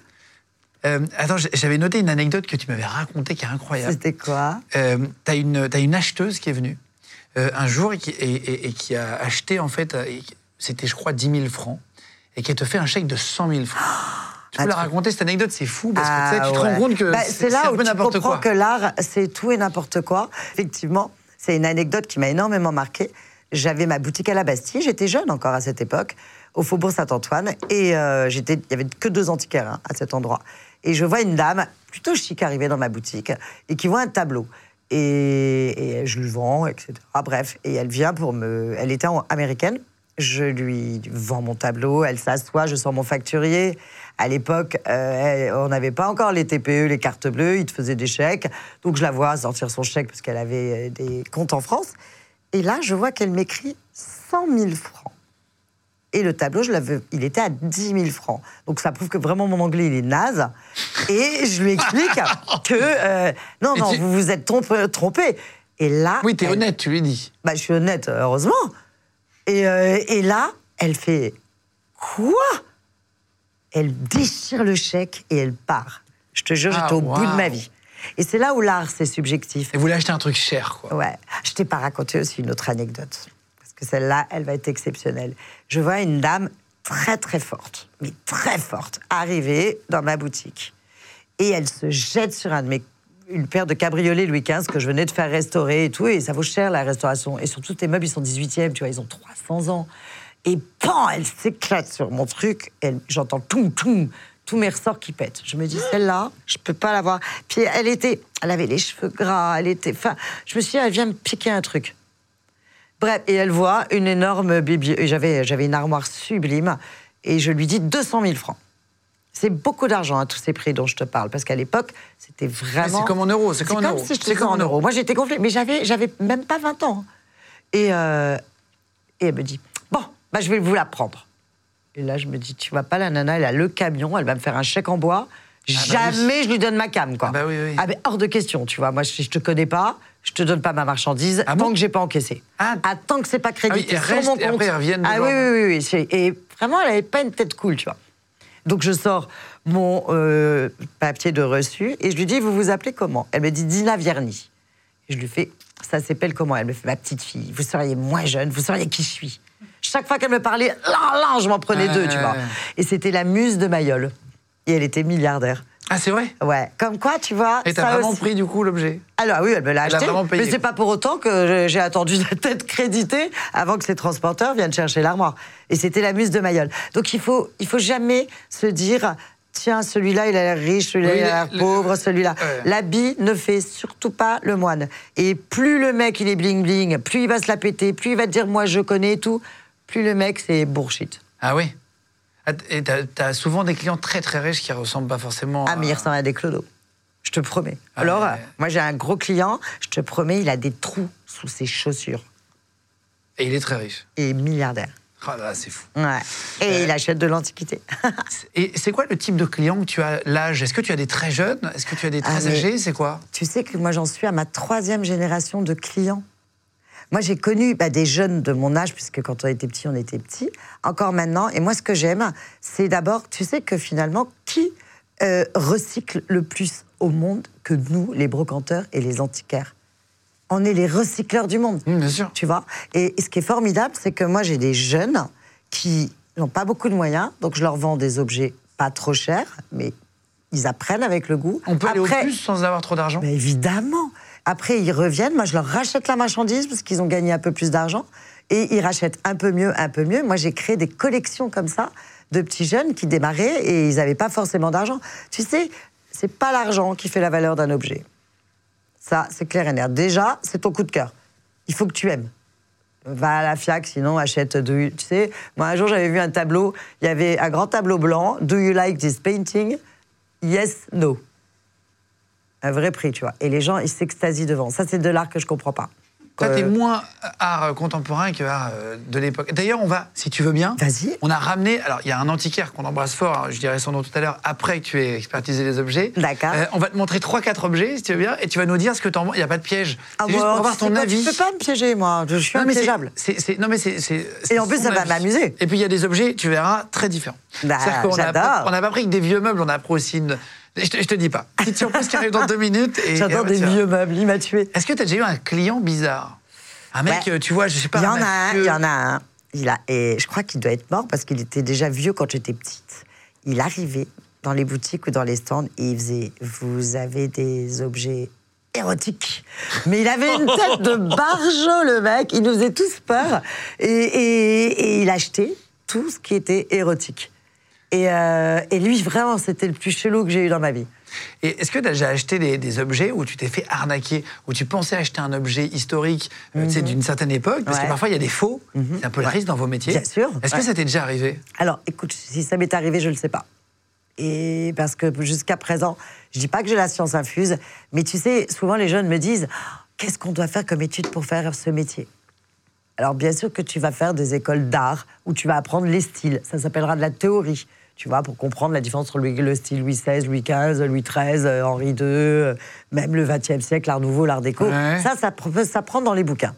Euh, attends, j'avais noté une anecdote que tu m'avais racontée qui est incroyable. C'était quoi? Euh, t'as une, t'as une acheteuse qui est venue euh, un jour et qui, et, et- et qui a acheté, en fait, c'était, je crois, 10 000 francs, et qui te fait un chèque de 100 000 francs. Tu peux Ah, la tu- raconter, cette anecdote, c'est fou, parce que tu, sais, Ah tu te ouais. rends compte que Bah, c'est, là où tu comprends quoi. que l'art, c'est tout et n'importe quoi. Effectivement, c'est une anecdote qui m'a énormément marquée. J'avais ma boutique à la Bastille, j'étais jeune encore à cette époque, au Faubourg Saint-Antoine, et euh, j'étais, il y avait que deux antiquaires hein, à cet endroit. Et je vois une dame plutôt chic arriver dans ma boutique et qui voit un tableau. Et, et je lui vends, etc. Bref, et elle vient pour me. Elle était américaine. Je lui vends mon tableau, elle s'assoit, je sors mon facturier. À l'époque, euh, on n'avait pas encore les TPE, les cartes bleues, ils te faisaient des chèques. Donc je la vois sortir son chèque parce qu'elle avait euh, des comptes en France. Et là, je vois qu'elle m'écrit 100 000 francs. Et le tableau, je l'avais, il était à 10 000 francs. Donc ça prouve que vraiment mon anglais, il est naze. Et je lui explique que euh, non, non, tu- vous vous êtes trompé. trompé. Et là, Oui, t'es elle- honnête, tu lui dis. bah, je suis honnête, heureusement. Et, euh, et là, elle fait Quoi? Elle déchire le chèque et elle part. Je te jure, Ah, j'étais au bout de ma vie. Et c'est là où l'art, c'est subjectif. Et vous voulez acheter un truc cher, quoi. Ouais. Je t'ai pas raconté aussi une autre anecdote. Parce que celle-là, elle va être exceptionnelle. Je vois une dame très, très forte, mais très forte, arriver dans ma boutique. Et elle se jette sur un de mes une paire de cabriolets Louis XV que je venais de faire restaurer et tout, et ça vaut cher la restauration. Et surtout, tes meubles, ils sont 18e, tu vois, ils ont 300 ans. Et pan, elle s'éclate sur mon truc, j'entends tout, tout, tous mes ressorts qui pètent. Je me dis, celle-là, je peux pas l'avoir. Puis elle était, elle avait les cheveux gras, elle était, enfin, je me suis dit, elle vient me piquer un truc. Bref, et elle voit une énorme et J'avais, j'avais une armoire sublime, et je lui dis 200 000 francs. C'est beaucoup d'argent, à tous ces prix dont je te parle, parce qu'à l'époque, c'était vraiment. c'est comme en euros, c'est comme en euros. si C'est comme en euros. euros. Moi, j'étais gonflée, mais j'avais, j'avais même pas 20 ans. Et, euh, et elle me dit Bon, bah, je vais vous la prendre. Et là, je me dis Tu vois pas, la nana, elle a le camion, elle va me faire un chèque en bois. bah Jamais je lui donne ma cam, quoi. Ah bah oui, oui. mais hors de question, tu vois. Moi, si je te connais pas, je te donne pas ma marchandise Ah tant bon que j'ai pas encaissé. Ah. tant que c'est pas crédité Ah sur mon restent et compte. après, reviennent Ah oui, oui, oui, Et vraiment, elle avait pas une tête cool, tu vois. Donc je sors mon euh, papier de reçu et je lui dis Vous vous appelez comment? Elle me dit Dina Vierny. Et je lui fais Ça s'appelle comment? Elle me fait Ma petite fille, vous seriez moins jeune, vous seriez qui je suis? Chaque fois qu'elle me parlait, là, là, je m'en prenais deux, tu vois. Et c'était la muse de Mayol. Et elle était milliardaire. Ah, c'est vrai? Ouais, comme quoi, tu vois. Et t'as vraiment aussi. pris du coup l'objet? Alors oui, elle me l'a Elle a acheté, vraiment payé. mais c'est pas pour autant que j'ai attendu la tête créditée avant que ces transporteurs viennent chercher l'armoire. Et c'était la muse de Mayol. Donc il faut, il faut jamais se dire, tiens, celui-là il a l'air riche, celui-là Oui, il a l'air pauvre, celui-là. Ouais. L'habit ne fait surtout pas le moine. Et plus le mec il est bling bling, plus il va se la péter, plus il va te dire moi je connais et tout, plus le mec c'est bullshit. Ah oui? Et t'as as souvent des clients très très riches qui ressemblent pas forcément Ah, mais il ressemble à des clodos. Je te promets. Ah, Alors, euh, moi j'ai un gros client, je te promets, il a des trous sous ses chaussures. Et il est très riche. Et milliardaire. Ah là, c'est fou. Ouais. Et il achète de l'antiquité. Et c'est quoi le type de client que tu as L'âge? Est-ce que tu as des très jeunes? Est-ce que tu as des Ah, très âgés? C'est quoi? tu sais que moi j'en suis à ma troisième génération de clients. Moi j'ai connu bah, des jeunes de mon âge, puisque quand on était petit, on était petit, encore maintenant. Et moi ce que j'aime, c'est d'abord, tu sais que finalement, qui euh, recycle le plus au monde que nous, les brocanteurs et les antiquaires? On est les recycleurs du monde. Bien sûr. Tu vois? Et, et ce qui est formidable, c'est que moi, j'ai des jeunes qui n'ont pas beaucoup de moyens, donc je leur vends des objets pas trop chers, mais ils apprennent avec le goût. On peut aller au Après- plus sans avoir trop d'argent évidemment. Après, ils reviennent. Moi, je leur rachète la marchandise parce qu'ils ont gagné un peu plus d'argent. Et ils rachètent un peu mieux, un peu mieux. Moi, j'ai créé des collections comme ça de petits jeunes qui démarraient et ils n'avaient pas forcément d'argent. Tu sais, c'est pas l'argent qui fait la valeur d'un objet. Ça, c'est clair et net. Déjà, c'est ton coup de cœur. Il faut que tu aimes. Va à la FIAC, sinon achète. Do Tu sais, moi un jour j'avais vu un tableau, il y avait un grand tableau blanc. Do you like this painting? Yes, no. Un vrai prix, tu vois. Et les gens, ils s'extasient devant. Ça, c'est de l'art que je comprends pas. Toi, t'es Euh, moins art contemporain que art euh, de l'époque. D'ailleurs, on va, si tu veux bien, Vas-y. on a ramené. Alors, il y a un antiquaire qu'on embrasse fort. hein, je dirai son nom tout à l'heure. Après que tu aies expertisé les objets. D'accord. Euh, on va te montrer trois, quatre objets, si tu veux bien, et tu vas nous dire ce que t'en. Il n'y a pas de piège. Ah C'est juste bon, pour avoir ton avis. Tu peux pas me piéger, moi. Je suis Non, mais non, mais c'est. Et en plus, ça va m'amuser. Et puis, il y a des objets, tu verras, très différents. Bah, on n'a pas pris que des vieux meubles, on a pris aussi une. Je te, je te dis pas. Petite surprise qui arrive dans deux minutes. J'adore des vieux meubles. Il m'a tué. Est-ce que tu as déjà eu un client bizarre? Un mec, Ouais. euh, tu vois, je sais pas. Il y en a un, il y en a un. Il a, et je crois qu'il doit être mort parce qu'il était déjà vieux quand j'étais petite. Il arrivait dans les boutiques ou dans les stands et il faisait Vous avez des objets érotiques. Mais il avait une tête de barjot, le mec. Il nous faisait tous peur. Et, et- et il achetait tout ce qui était érotique. Et, euh, et lui, vraiment, c'était le plus chelou que j'ai eu dans ma vie. Et est-ce que tu as déjà acheté des, des objets où tu t'es fait arnaquer, où tu pensais acheter un objet historique euh, sais, d'une certaine époque Parce que parfois, il y a des faux. C'est un peu le risque dans vos métiers. Bien sûr, Est-ce que ça t'est déjà arrivé? Alors, écoute, si ça m'est arrivé, je ne le sais pas. Et parce que jusqu'à présent, je dis pas que j'ai la science infuse, mais tu sais, souvent les jeunes me disent qu'est-ce qu'on doit faire comme étude pour faire ce métier? Alors, bien sûr que tu vas faire des écoles d'art où tu vas apprendre les styles. Ça s'appellera de la théorie. Tu vois, pour comprendre la différence entre le le style Louis XVI, Louis XV, Louis XIII, euh, Henri II, euh, même le XXe siècle, l'art nouveau, l'art déco. Ouais. Ça, ça peut s'apprendre dans les bouquins.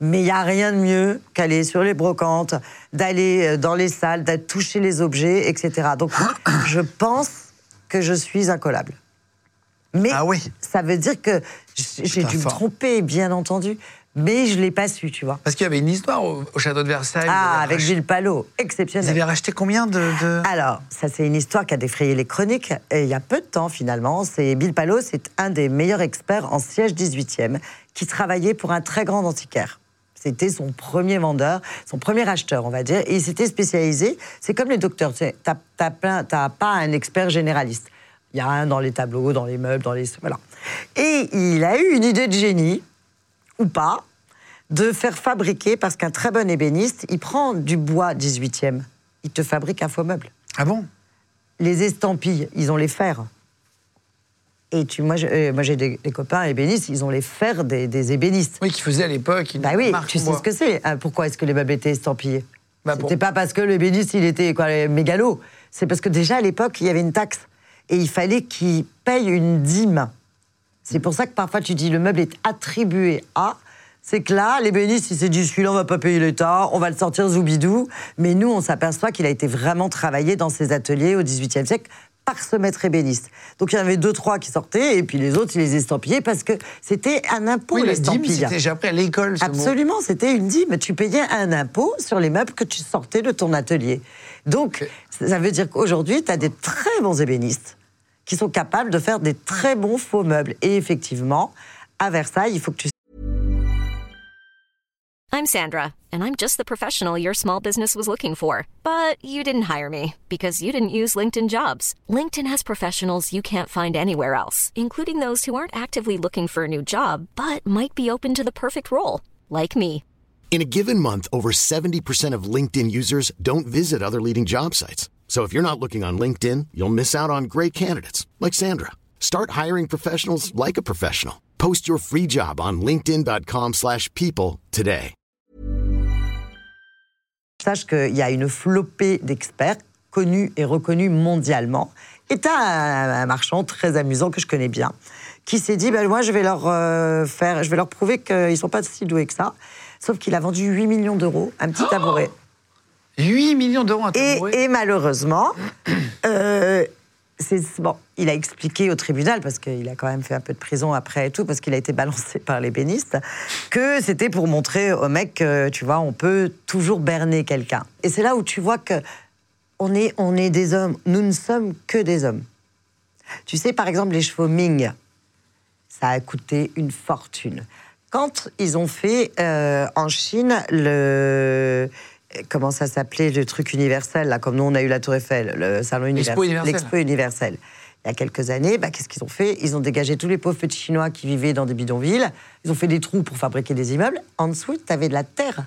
Mais il n'y a rien de mieux qu'aller sur les brocantes, d'aller euh, dans les salles, d'aller toucher les objets, etc. Donc, je pense que je suis incollable. Mais Ah oui. ça veut dire que j'ai dû me tromper, bien entendu. Mais je l'ai pas su, tu vois. Parce qu'il y avait une histoire au, au château de Versailles. Ah, vous avec rach- Gilles Palot, Vous exceptionnel. avez racheté combien de. de- Alors, ça, c'est une histoire qui a défrayé les chroniques et il y a peu de temps, finalement. C'est Bill Palot, c'est un des meilleurs experts en siège 18e qui travaillait pour un très grand antiquaire. C'était son premier vendeur, son premier acheteur, on va dire. Et il s'était spécialisé. C'est comme les docteurs. Tu t'as pas un expert généraliste. Il y a un dans les tableaux, dans les meubles, dans les. Voilà. Et il a eu une idée de génie, ou pas, de faire fabriquer, parce qu'un très bon ébéniste, il prend du bois 18e, il te fabrique un faux meuble. Ah bon? Les estampilles, ils ont les fers. Et tu, moi, euh, j'ai des, des copains ébénistes, ils ont les fers des, des ébénistes. Oui, qui faisait à l'époque. Bah oui, tu sais bois. ce que c'est. hein, pourquoi est-ce que les meubles étaient estampillés? Bah, C'était pas parce que l'ébéniste, il était quoi, mégalo. C'est parce que déjà, à l'époque, il y avait une taxe. Et il fallait qu'il paye une dîme. C'est pour ça que parfois, tu dis le meuble est attribué à. C'est que là, l'ébéniste, il s'est dit celui-là, on va pas payer l'État, on va le sortir zoubidou. Mais nous, on s'aperçoit qu'il a été vraiment travaillé dans ses ateliers au XVIIIe siècle par ce maître ébéniste. Donc il y en avait deux, trois qui sortaient, et puis les autres, ils les estampillés parce que c'était un impôt, Oui, la dîme, l'estampille. c'était j'ai appris à l'école. Absolument, c'était une dîme. Tu payais un impôt sur les meubles que tu sortais de ton atelier. Donc, ça veut dire qu'aujourd'hui, tu as des très bons ébénistes qui sont capables de faire des très bons faux meubles. Et effectivement, à Versailles, il faut que tu I'm Sandra, and I'm just the professional your small business was looking for. But you didn't hire me because you didn't use LinkedIn jobs. LinkedIn has professionals you can't find anywhere else, including those who aren't actively looking for a new job but might be open to the perfect role, like me. In a given month, over 70% of LinkedIn users don't visit other leading job sites. So if you're not looking on LinkedIn, you'll miss out on great candidates like Sandra. Start hiring professionals like a professional. Post your free job on linkedin.com/people today. saches qu'il y a une flopée d'experts connus et reconnus mondialement. Et tu as un, marchand très amusant que je connais bien qui s'est dit ben, moi je vais leur euh, je vais leur prouver qu'ils sont pas si doués que ça sauf qu'il a vendu 8 millions d'euros un petit tabouret 8 millions d'euros à et, et malheureusement euh, bon il a expliqué au tribunal parce qu'il a quand même fait un peu de prison après et tout parce qu'il a été balancé par les bénistes que c'était pour montrer au mec que tu vois on peut toujours berner quelqu'un et c'est là où tu vois que on est on est des hommes nous ne sommes que des hommes tu sais par exemple les chevaux Ming ça a coûté une fortune. Quand ils ont fait euh, en Chine le. Comment ça s'appelait le truc universel, là, comme nous on a eu la Tour Eiffel, le salon universel. universelle. L'Expo universelle. Il y a quelques années, bah, qu'est-ce qu'ils ont fait? Ils ont dégagé tous les pauvres petits Chinois qui vivaient dans des bidonvilles. Ils ont fait des trous pour fabriquer des immeubles. En dessous, tu avais de la terre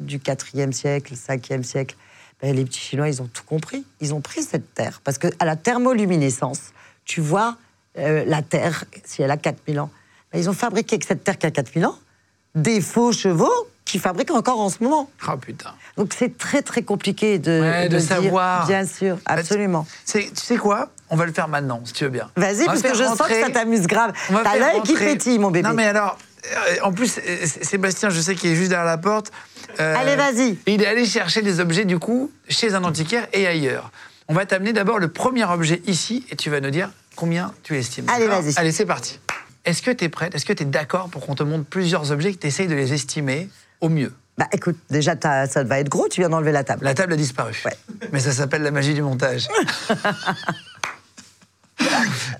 du 4e siècle, 5e siècle. Ben, les petits Chinois, ils ont tout compris. Ils ont pris cette terre. Parce qu'à la thermoluminescence, tu vois euh, la terre, si elle a 4000 ans. Ben, ils ont fabriqué avec cette terre qui a 4000 ans des faux chevaux qui fabriquent encore en ce moment. Oh putain. Donc c'est très très compliqué de, Ouais, de dire, savoir. Bien sûr, Bah, tu- absolument. Tu sais quoi? On va le faire maintenant, si tu veux bien. Vas-y, parce que je sens que ça t'amuse grave. T'as l'œil qui pétille, mon bébé. Non, mais alors, euh, en plus, euh, Sébastien, je sais qu'il est juste derrière la porte. Euh, Allez, vas-y. Il est allé chercher des objets, du coup, chez un antiquaire et ailleurs. On va t'amener d'abord le premier objet ici et tu vas nous dire combien tu estimes. Allez, vas-y. Allez, c'est parti. Est-ce que tu es prête? Est-ce que tu es d'accord pour qu'on te montre plusieurs objets et que tu essayes de les estimer? Au mieux Bah écoute, déjà ça va être gros, tu viens d'enlever la table. La table a disparu. Ouais. Mais ça s'appelle la magie du montage.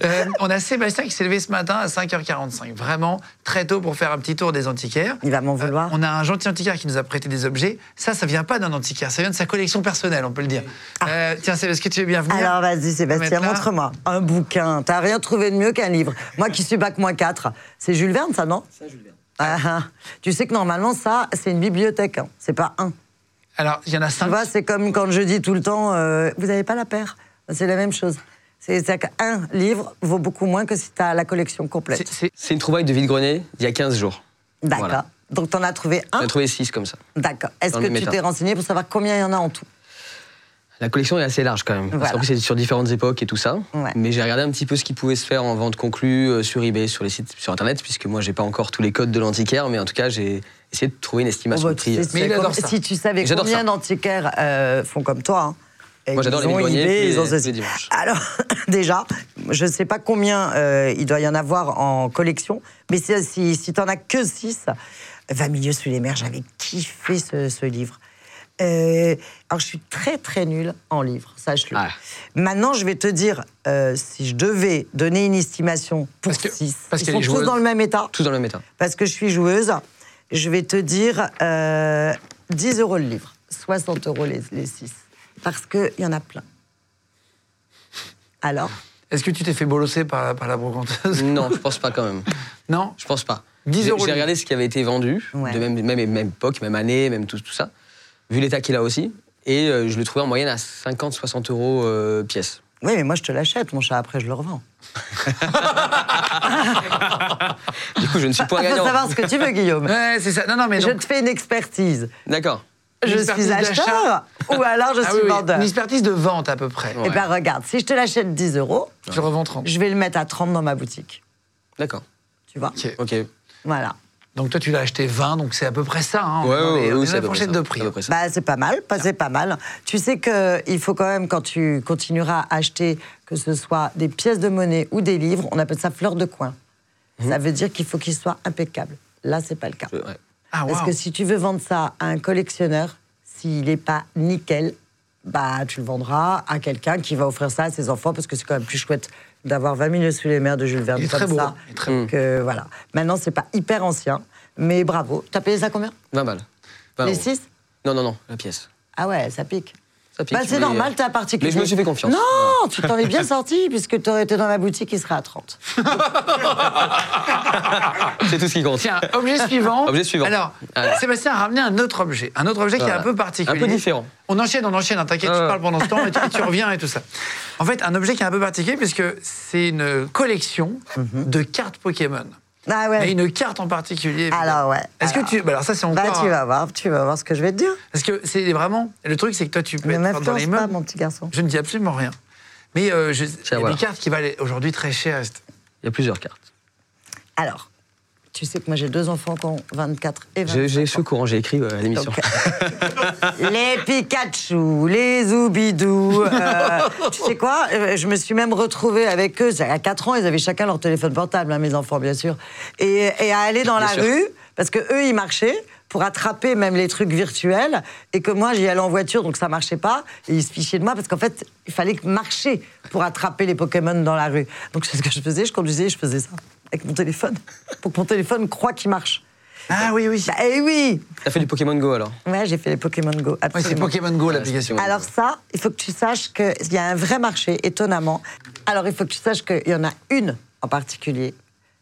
Euh, on a Sébastien qui s'est levé ce matin à 5h45, vraiment très tôt pour faire un petit tour des antiquaires. Il va m'en vouloir. on a un gentil antiquaire qui nous a prêté des objets. Ça, ça vient pas d'un antiquaire, ça vient de sa collection personnelle, on peut le dire. Euh, tiens, Sébastien, est-ce que tu veux bien venir Ah. Alors vas-y Sébastien, montre-moi. Un bouquin. T'as rien trouvé de mieux qu'un livre. Moi qui suis bac moins 4. C'est Jules Verne ça, non? Ça, Jules Verne. Ah, ah. Tu sais que normalement ça, c'est une bibliothèque. hein. C'est pas un. Alors, il y en a Tu cinq. vois, c'est comme quand je dis tout le temps, euh, vous n'avez pas la paire. C'est la même chose. C'est qu'un livre vaut beaucoup moins que si tu as la collection complète. c'est- une trouvaille de vide-grenier il y a 15 jours. D'accord. Voilà. Donc t'en as trouvé un. a trouvé 6 comme ça. D'accord. Est-ce que tu t'es renseigné pour savoir combien il y en a en tout? La collection est assez large quand même. Parce Voilà. plus, c'est sur différentes époques et tout ça. Ouais. Mais j'ai regardé un petit peu ce qui pouvait se faire en vente conclue euh, sur eBay, sur les sites, sur Internet, puisque moi, j'ai pas encore tous les codes de l'antiquaire, mais en tout cas, j'ai essayé de trouver une estimation Oh, bah, de prix. sais, Mais il c'est adore comme- ça. Si tu savais J'adore combien d'antiquaires euh, font comme toi. hein. Moi, j'adore ils les ils ont les dimanches. Alors, déjà, je ne sais pas combien euh, il doit y en avoir en collection, mais si, si, si tu n'en as que 6, 20 milieux sous les mers, j'avais kiffé ce, ce livre. Euh, alors, je suis très, très nulle en livres, sache-le. Ah. Maintenant, je vais te dire, euh, si je devais donner une estimation pour Parce que- 6, parce ils sont tous dans le même état, Tout dans le même état. parce que je suis joueuse, je vais te dire euh, 10 euros le livre, 60 euros les, les 6. Parce qu'il y en a plein. Alors? Est-ce que tu t'es fait bolosser par, par la brocanteuse? Non, je pense pas quand même. Non? Je pense pas. 10 J'ai- euros J'ai regardé ce qui avait été vendu, Ouais. de même, même, même époque, même année, même tout, tout ça, vu l'état qu'il a aussi. Et euh, je le trouvais en moyenne à 50-60 euros euh, pièce. Oui, mais moi je te l'achète, mon chat, après je le revends. Du coup, je ne suis point Il faut gagnant. savoir ce que tu veux, Guillaume. Ouais, c'est ça. Non, non, mais Je donc- te fais une expertise. D'accord. Je suis acheteur ou alors je Ah suis oui, vendeur. Une expertise de vente à peu près. Eh bien, regarde, si je te l'achète 10 euros, Tu revends 30. je vais le mettre à 30 dans ma boutique. D'accord. Tu vois? Ok. Ok. Voilà. Donc toi, tu l'as acheté 20, donc c'est à peu près ça. Hein. On Ouais, est ouais, on ouais, est c'est dans à la fourchette de prix. C'est à peu près ça. Bah, c'est pas mal, pas- c'est pas mal. Tu sais qu'il faut quand même, quand tu continueras à acheter, que ce soit des pièces de monnaie ou des livres, on appelle ça fleur de coin. Mhm. Ça veut dire qu'il faut qu'ils soient impeccables. Là, c'est pas le cas. Ouais. Ah, Parce que si tu veux vendre ça à un collectionneur, s'il n'est pas nickel, bah, tu le vendras à quelqu'un qui va offrir ça à ses enfants, parce que c'est quand même plus chouette d'avoir 20 000 sous les mers de Jules Verne Il est comme très beau. ça. Il est très beau. Que, voilà. Maintenant, c'est pas hyper ancien, mais bravo. T'as payé ça combien? 20 balles. 20 Les euros. 6 Non, non, non, la pièce. Ah ouais, ça pique. Bah, c'est normal, t'es un particulier. Mais je me suis fait confiance. Non, tu t'en es bien sorti, puisque tu aurais été dans la boutique, il serait à 30. C'est tout ce qui compte. Tiens, objet suivant. Objet suivant. Alors. Sébastien a ramené un autre objet. Un autre objet qui est Voilà. un peu particulier. Un peu différent. On enchaîne, on enchaîne. hein, T'inquiète, tu ouais. parles pendant ce temps et tu, et tu reviens et tout ça. En fait, un objet qui est un peu particulier puisque c'est une collection de cartes Pokémon. Ah une carte en particulier. Alors ouais. Est-ce que tu. bah alors, ça, c'est Bah, encore. tu vas voir, tu vas voir ce que je vais te dire. Parce que c'est vraiment. Le truc, c'est que toi, tu peux Ne dans les pas, meubles. mon petit garçon. Je ne dis absolument rien. Mais euh, je- il y a des cartes qui valent aujourd'hui très cher. Il y a plusieurs cartes. Alors, tu sais que moi j'ai deux enfants qui ont 24 et 25 J'ai ans. ce courant, j'ai écrit euh, à l'émission. Donc, les Pikachu, les Zoubidou. euh, tu sais quoi euh, Je me suis même retrouvée avec eux. À 4 ans, ils avaient chacun leur téléphone portable, hein, mes enfants, bien sûr. Et, et à aller dans Bien la sûr. rue, parce que eux, ils marchaient pour attraper même les trucs virtuels, et que moi, j'y allais en voiture, donc ça marchait pas. Et ils se fichaient de moi, parce qu'en fait, il fallait marcher pour attraper les Pokémon dans la rue. Donc c'est ce que je faisais, je conduisais, je faisais ça avec mon téléphone, pour que mon téléphone croit qu'il marche. Ah oui, oui. Bah, eh oui T'as fait du Pokémon Go alors? Ouais, j'ai fait les Pokémon Go. Ouais, c'est. Pokémon Go, l'application. Alors ça, il faut que tu saches qu'il y a un vrai marché, étonnamment. Alors il faut que tu saches qu'il y en a une en particulier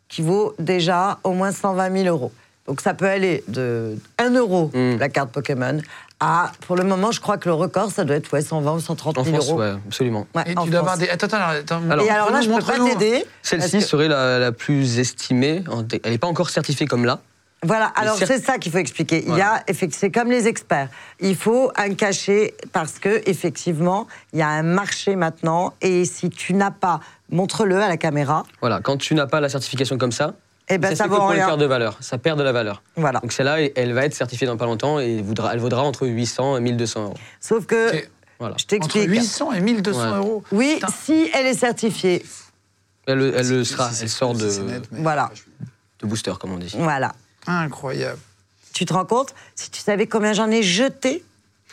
qui vaut déjà au moins 120 000 euros. Donc ça peut aller de 1 euro, Mm. la carte Pokémon, à, pour le moment, je crois que le record, ça doit être ouais, 120 ou 130 En 000 France, euros. ouais, absolument. Ouais, Et en tu dois avoir France. des. Attends, attends, attends. Alors- Et alors là, je peux pas t'aider. Celle-ci que- serait la, la plus estimée. en- Elle n'est pas encore certifiée comme là. Voilà, alors c'est ça qu'il faut expliquer. Il y a, c'est comme les experts. Il faut un cachet parce que effectivement, il y a un marché maintenant et si tu n'as pas, montre-le à la caméra. Voilà, quand tu n'as pas la certification comme ça, Eh ben, ça ça vaut pour rien. de valeur. Ça perd de la valeur. Voilà. Donc celle-là, elle va être certifiée dans pas longtemps et vaudra- elle vaudra entre 800 et 1200 euros. Sauf que, Ok. Voilà. je Entre t'explique. 800 et 1200 Ouais. euros. Oui, Putain. si elle est certifiée, Elle, le- elle le Si, sera, elle sort de, net, voilà, de booster, comme on dit. voilà. Incroyable. Tu te rends compte Si tu savais combien j'en ai jeté?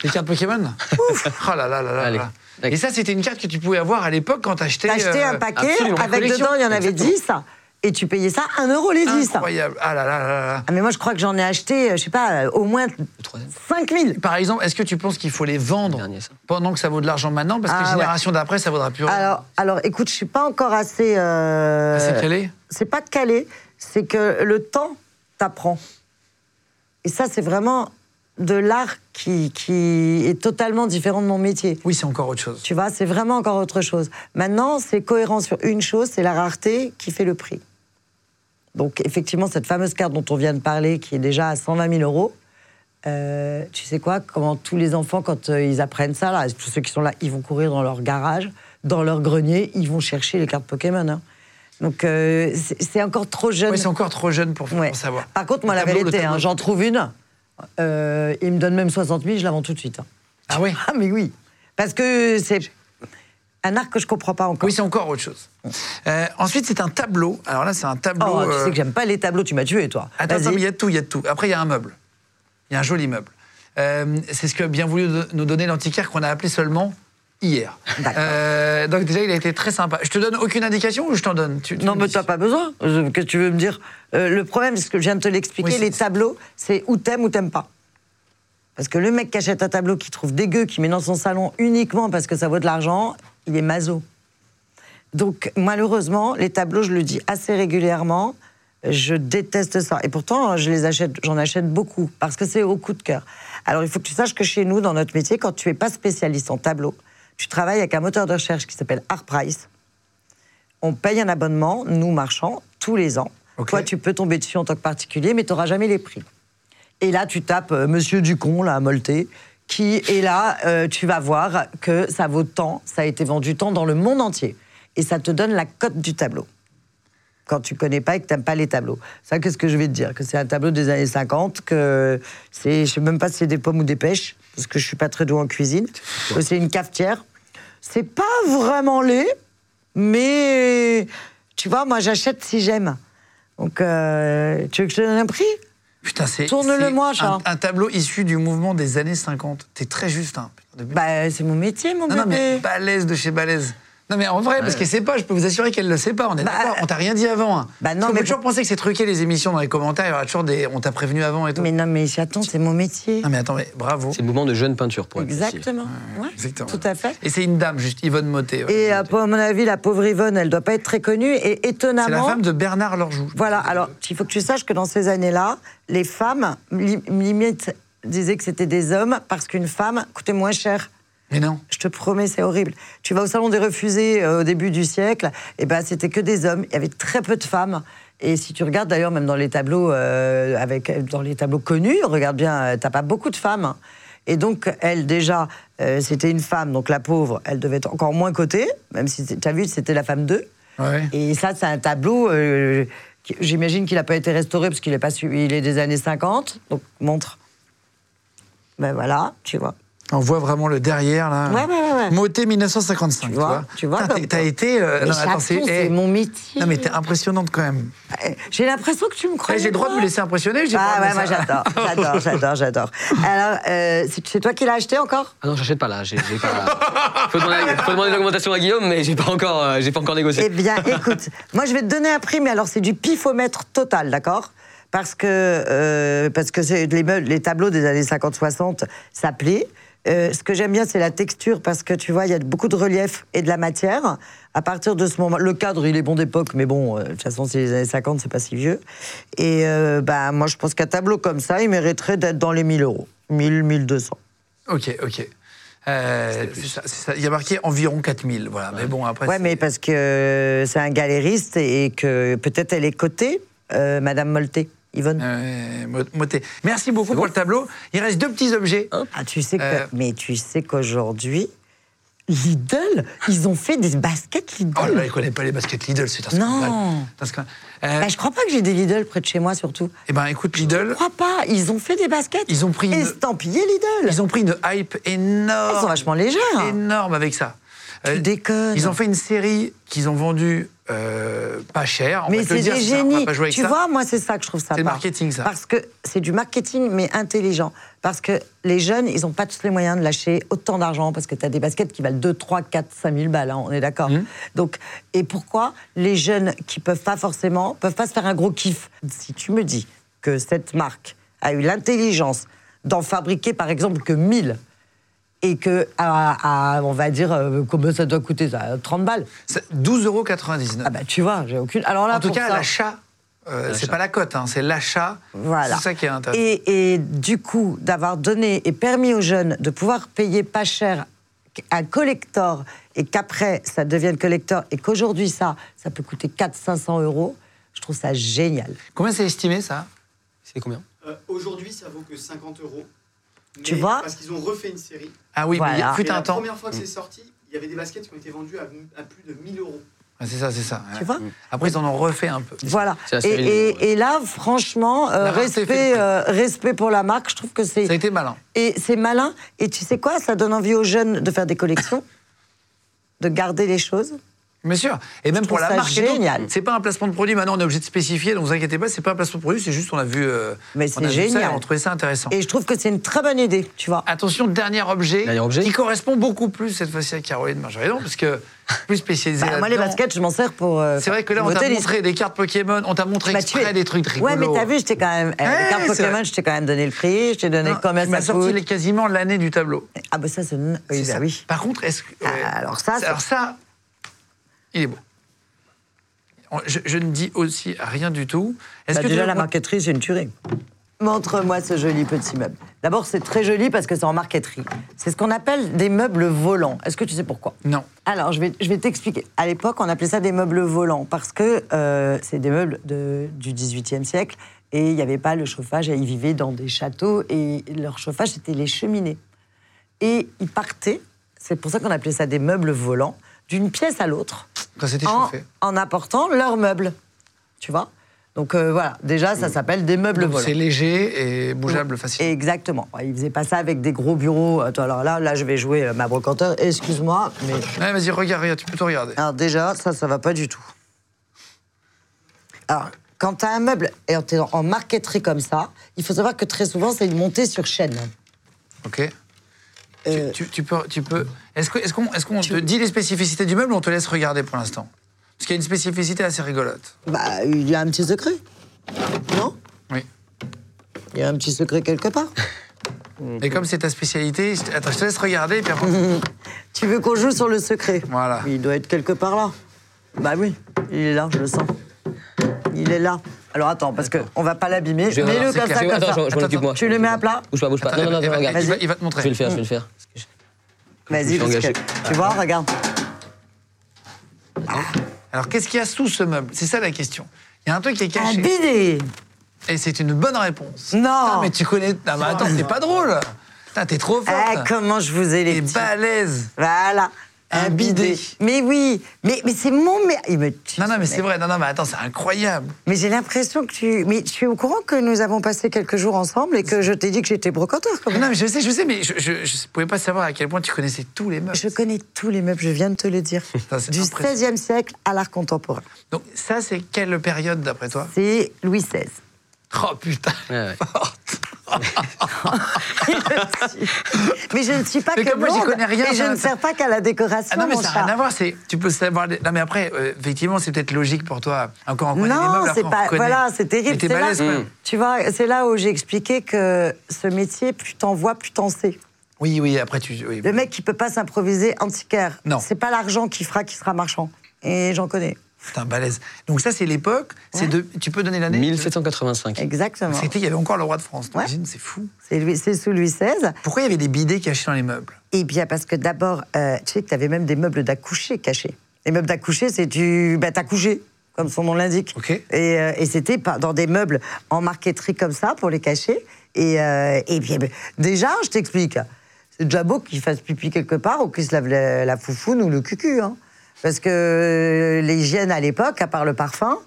Les cartes Pokémon? Oh là là là là Allez. là. Et ça, c'était une carte que tu pouvais avoir à l'époque quand t'achetais. T'as acheté euh, un paquet, absolument. avec dedans, il y en avait Exactement. 10, et tu payais ça 1 euro les 10. Incroyable. Ah là là là là. Ah, mais moi, je crois que j'en ai acheté, euh, je sais pas, euh, au moins Le troisième. 5000. Par exemple, est-ce que tu penses qu'il faut les vendre Dernier, pendant que ça vaut de l'argent maintenant? Parce que Ah, les ouais. générations d'après, ça vaudra plus rien. Alors, alors, écoute, je suis pas encore assez. euh, C'est calé? C'est pas calé, c'est que le temps t'apprend. Et ça, c'est vraiment de l'art qui, qui est totalement différent de mon métier. Oui, c'est encore autre chose. Tu vois, c'est vraiment encore autre chose. Maintenant, c'est cohérent sur une chose, c'est la rareté qui fait le prix. Donc, effectivement, cette fameuse carte dont on vient de parler, qui est déjà à 120 000 euros, euh, tu sais quoi, comment tous les enfants, quand euh, ils apprennent ça, là, tous ceux qui sont là, ils vont courir dans leur garage, dans leur grenier, ils vont chercher les cartes Pokémon. hein. Donc, euh, c'est encore trop jeune. Oui, c'est encore trop jeune pour, pour savoir. Par contre, moi, Le la tableau, vérité, hein, j'en trouve une, il me donne même 60 000, je la vends tout de suite. hein. Ah oui Ah, mais oui. Parce que c'est. Un art que je comprends pas encore. Oui, c'est encore autre chose. Euh, ensuite, c'est un tableau. Alors là, c'est un tableau. Oh, tu euh, sais que j'aime pas les tableaux, tu m'as tué, toi. Attends, attends, il y a de tout, il y a de tout. Après, il y a un meuble. Il y a un joli meuble. Euh, c'est ce que bien voulu nous donner l'antiquaire qu'on a appelé seulement hier. Euh, donc déjà, il a été très sympa. Je te donne aucune indication ou je t'en donne? Tu- tu Non, mais t'as pas besoin. Qu'est-ce que tu veux me dire Euh, Le problème, c'est ce que je viens de te l'expliquer, Oui, les tableaux, c'est ou t'aimes ou t'aimes pas. Parce que le mec qui achète un tableau qu'il trouve dégueu, qui met dans son salon uniquement parce que ça vaut de l'argent, il est maso. Donc, malheureusement, les tableaux, je le dis assez régulièrement, je déteste ça. Et pourtant, je les achète, j'en achète beaucoup parce que c'est au coup de cœur. Alors, il faut que tu saches que chez nous, dans notre métier, quand tu es pas spécialiste en tableau, tu travailles avec un moteur de recherche qui s'appelle ArtPrice. On paye un abonnement, nous marchands, tous les ans. Ok. Toi, tu peux tomber dessus en tant que particulier, mais tu n'auras jamais les prix. Et là, tu tapes euh, Monsieur Ducon, là, à Molté, qui est là, euh, tu vas voir que ça vaut tant, ça a été vendu tant dans le monde entier. Et ça te donne la cote du tableau. Quand tu connais pas et que tu n'aimes pas les tableaux. Ça, qu'est-ce que je vais te dire? Que c'est un tableau des années 50, que c'est, je sais même pas si c'est des pommes ou des pêches, parce que je suis pas très doué en cuisine, que c'est une cafetière. C'est pas vraiment laid, mais tu vois, moi j'achète si j'aime. Donc, euh, tu veux que je te donne un prix? Putain, c'est. Tourne-le c'est moi, un, tableau issu du mouvement des années 50. T'es très juste, hein. Bah, c'est mon métier, mon non, non, mais balèze de chez balèze. Non, mais en vrai, parce qu'elle sait pas, je peux vous assurer qu'elle le sait pas. On est Bah, d'accord, on t'a rien dit avant. Hein. bah non, mais peut toujours pour- penser que c'est truqué les émissions dans les commentaires. Il y aura toujours des. On t'a prévenu avant et tout. Mais non, mais chaton, c'est mon métier. Non, mais attends, mais bravo. C'est le mouvement de jeune peinture pour. Exactement. Ouais, Exactement. Tout à fait. Et c'est une dame, juste Yvonne Motet. ouais. Et euh, à mon avis, la pauvre Yvonne, elle doit pas être très connue. Et étonnamment. c'est la femme de Bernard Lorjou. Voilà, alors il faut que tu saches que dans ces années-là, les femmes, li- limite, disaient que c'était des hommes parce qu'une femme coûtait moins cher. Mais non. Je te promets, c'est horrible. Tu vas au salon des refusés euh, au début du siècle, et ben c'était que des hommes. Il y avait très peu de femmes. Et si tu regardes d'ailleurs même dans les tableaux euh, avec dans les tableaux connus, regarde bien, euh, t'as pas beaucoup de femmes. Et donc elle déjà, euh, c'était une femme, donc la pauvre, elle devait être encore moins cotée, même si tu as vu, c'était la femme d'eux. Ouais. Et ça, c'est un tableau. J'imagine qu'il n'a pas été restauré parce qu'il est pas su- il est des années 50. Donc montre. Ben voilà, tu vois. On voit vraiment le derrière, là. Ouais, ouais, ouais. Motet 1955, tu vois, vois. tu vois, T'as été. euh, c'est eh, mon métier. Non, mais t'es impressionnante quand même. Eh, J'ai l'impression que tu me crois. Eh, J'ai le droit de me laisser impressionner. Ah ouais, moi j'adore, j'adore, j'adore, j'adore. Alors, euh, c'est toi qui l'as acheté encore? Ah non, j'achète pas là. J'ai, pas... faut, demander, faut demander l'augmentation à Guillaume, mais j'ai pas encore, euh, j'ai pas encore négocié. Eh bien, écoute, moi je vais te donner un prix, mais alors c'est du pifomètre total, d'accord? Parce que, euh, parce que les, les tableaux des années 50-60 s'appelaient. Euh, ce que j'aime bien, c'est la texture, parce que tu vois, il y a beaucoup de relief et de la matière. À partir de ce moment, le cadre, il est bon d'époque, mais bon, euh, de toute façon, c'est les années 50, c'est pas si vieux. Et euh, bah, moi, je pense qu'un tableau comme ça, il mériterait d'être dans les 1000 euros. 1000, 1200. Ok, ok. Euh, ça, ça. Il y a marqué environ 4000. Voilà. Mais bon, après. Ouais, mais parce que c'est un galériste et que peut-être elle est cotée, euh, Madame Molté, Yvonne. Euh, Mo- Motet. Merci beaucoup pour le tableau. Il reste deux petits objets. Ah, tu sais que, Euh. mais tu sais qu'aujourd'hui, Lidl, ils ont fait des baskets Lidl. Oh là là, il connaît pas les baskets Lidl, c'est un Non. scandale. C'est un scandale. Euh, Bah, je crois pas que j'ai des Lidl près de chez moi, surtout. eh ben, écoute, Lidl, Je crois pas. Ils ont fait des baskets. Ils ont pris une- Lidl. ils ont pris une hype énorme. Ils sont vachement légers. hein. Énorme avec ça. Tu déconnes. Ils ont fait une série qu'ils ont vendue euh, pas cher. on Mais c'est des génies. Tu ça. vois, moi, c'est ça que je trouve ça. C'est marketing, ça. Parce que c'est du marketing, mais intelligent. Parce que les jeunes, ils n'ont pas tous les moyens de lâcher autant d'argent. Parce que tu as des baskets qui valent 2, 3, 4, 5 000 balles, hein, on est d'accord. Mmh. Donc, et pourquoi les jeunes qui peuvent pas forcément, peuvent pas se faire un gros kiff? Si tu me dis que cette marque a eu l'intelligence d'en fabriquer, par exemple, que 1000, et que, à, à, on va dire, euh, combien ça doit coûter ça 30 balles C'est 12,99 euros. Ah bah tu vois, j'ai aucune. Alors là, en tout cas, ça- l'achat, euh, c'est pas la cote, hein, c'est l'achat. Voilà. C'est ça qui est intéressant. Et, et du coup, d'avoir donné et permis aux jeunes de pouvoir payer pas cher un collector et qu'après ça devienne collector et qu'aujourd'hui ça, ça peut coûter 400-500 euros, je trouve ça génial. Combien c'est estimé, ça? C'est combien? Euh, Aujourd'hui, ça vaut que 50 euros. Tu Mais vois Parce qu'ils ont refait une série. Ah oui, mais il y a- Voilà. fut un la temps. première fois que c'est sorti, il y avait des baskets qui ont été vendues à, à plus de 1000 euros. Ah, C'est ça, c'est ça. Tu ouais. vois Après, ils en ont refait un peu. Voilà. La Et, là, franchement, euh, La respect, euh, respect pour la marque, je trouve que c'est. Ça a été malin. Et c'est malin. Et tu sais quoi? Ça donne envie aux jeunes de faire des collections. de garder les choses. Bien sûr. Et même pour la marque, génial. c'est pas un placement de produit. Maintenant, on est obligé de spécifier, donc vous inquiétez pas, c'est pas un placement de produit, c'est juste on a vu. euh, Mais on c'est a vu ça génial. on trouvait ça intéressant. Et je trouve que c'est une très bonne idée, tu vois. Attention, dernier objet, Dernier objet. qui correspond beaucoup plus cette fois-ci à Caroline Marjoridon, parce que plus spécialisé. Bah, moi, les baskets, je m'en sers pour. euh, C'est vrai que là, on t'a montré des cartes Pokémon, on t'a montré Bah, exprès es- des trucs rigolos. Ouais, mais t'as vu, je t'ai quand même. euh, les cartes Pokémon, je t'ai quand même donné le prix, je t'ai donné Non, combien tu m'as ça sorti coûte. les- quasiment l'année du tableau. Ah, bah ça, c'est. Oui, bah ça. oui. Par contre, est-ce que. Ah, alors ça, Alors ça, il est beau. Je, je ne dis aussi rien du tout. Est-ce Bah, que déjà, la marqueterie, c'est une tuerie. Montre-moi ce joli petit meuble. D'abord, c'est très joli parce que c'est en marqueterie. C'est ce qu'on appelle des meubles volants. Est-ce que tu sais pourquoi? Non. Alors, je vais, je vais t'expliquer. À l'époque, on appelait ça des meubles volants parce que euh, c'est des meubles de- du XVIIIe siècle et il n'y avait pas le chauffage. et Ils vivaient dans des châteaux et leur chauffage, c'était les cheminées. Et ils partaient, c'est pour ça qu'on appelait ça des meubles volants, d'une pièce à l'autre Quand c'était en, chauffé. en apportant leurs meubles. Tu vois? Donc euh, voilà, déjà, ça s'appelle des meubles Donc volants. c'est léger et bougeable facilement. Exactement. Ils faisaient pas ça avec des gros bureaux. Attends, alors là, là, je vais jouer euh, ma brocanteur. Excuse-moi, mais Ouais, vas-y, regarde, regarde, tu peux tout regarder. alors déjà, ça, ça va pas du tout. Alors, quand tu as un meuble et t'es en- en marqueterie comme ça, il faut savoir que très souvent, c'est une montée sur chaîne. Ok. Euh, Tu, tu- tu peux. Tu peux... Est-ce qu'on est te dit les spécificités du meuble ou on te laisse regarder pour l'instant? Parce qu'il y a une spécificité assez rigolote. Bah, il y a un petit secret. Non? Oui. Il y a un petit secret quelque part. Et comme c'est ta spécialité, je te- attends, je te laisse regarder et puis après. Tu veux qu'on joue sur le secret? Voilà. Il doit être quelque part là. Bah oui, il est là, je le sens. Il est là. Alors attends, parce qu'on va pas l'abîmer. Je Mets-le comme ça, comme Attends, ça. je- je m'en occupe, moi. Tu le mets à plat Bouge pas, bouge pas. Attends, Non, non, non, il va- regarde. il va, Vas-y. il va te Je montrer. vais le faire, je vais le faire. Vas-y, parce que- tu vois, regarde. Alors, qu'est-ce qu'il y a sous ce meuble? C'est ça la question. Il y a un truc qui est Un caché. bidet Et c'est une bonne réponse. Non. Ah, mais tu connais. Non, mais attends, t'es pas drôle. Putain, t'es trop forte. Ah, comment je vous ai les T'es balèze. Voilà. Un bidet. Mais oui, mais, mais c'est mon... Me tue, Non, non, mais ce c'est vrai. Non, non, mais attends, c'est incroyable. Mais j'ai l'impression que tu... Mais tu es au courant que nous avons passé quelques jours ensemble et que je t'ai dit que j'étais brocanteur quand même Non, mais je sais, je sais, mais je, je, je pouvais pas savoir à quel point tu connaissais tous les meubles. Je connais tous les meubles, je viens de te le dire. Du. XVIe siècle à l'art contemporain. Donc, ça, c'est quelle période d'après toi? C'est Louis XVI. Oh putain. Ouais, ouais. Mais je ne suis pas Mais que moi, j'y blonde, connais rien, Et je ne sers pas qu'à la décoration, Ah non, mais mon ça n'a rien à voir. C'est, tu peux savoir. Non, mais après, euh, effectivement, c'est peut-être logique pour toi. Encore, on Non, c'est pas. reconnaît. Voilà, c'est Mais terrible. t'es c'est là- balèze, quand même. Tu vois, c'est là où j'ai expliqué que ce métier, plus t'en vois, plus t'en sais. Oui, oui, après, tu. oui. Le mec qui peut pas s'improviser antiquaire, Non. c'est pas l'argent qui fera qu'il sera marchand. Et j'en connais. Putain, balèze. Donc, ça, c'est l'époque. C'est Ouais. de... Tu peux donner l'année 1785. Exactement. C'était, il y avait encore le roi de France. Ouais. C'est fou. C'est Louis- c'est sous Louis XVI. Pourquoi il y avait des bidets cachés dans les meubles? Eh bien, parce que d'abord, euh, tu sais que tu avais même des meubles d'accoucher cachés. Les meubles d'accoucher, c'est tu bah, t'as couché, comme son nom l'indique. Ok. Et, euh, et c'était pas- dans des meubles en marqueterie comme ça pour les cacher. Et, euh, et bien, ben, déjà, je t'explique. C'est déjà beau qu'il fasse pipi quelque part ou qu'il se lave la, la foufoune ou le cucu. Hein. Parce que euh, l'hygiène à l'époque, à part le parfum,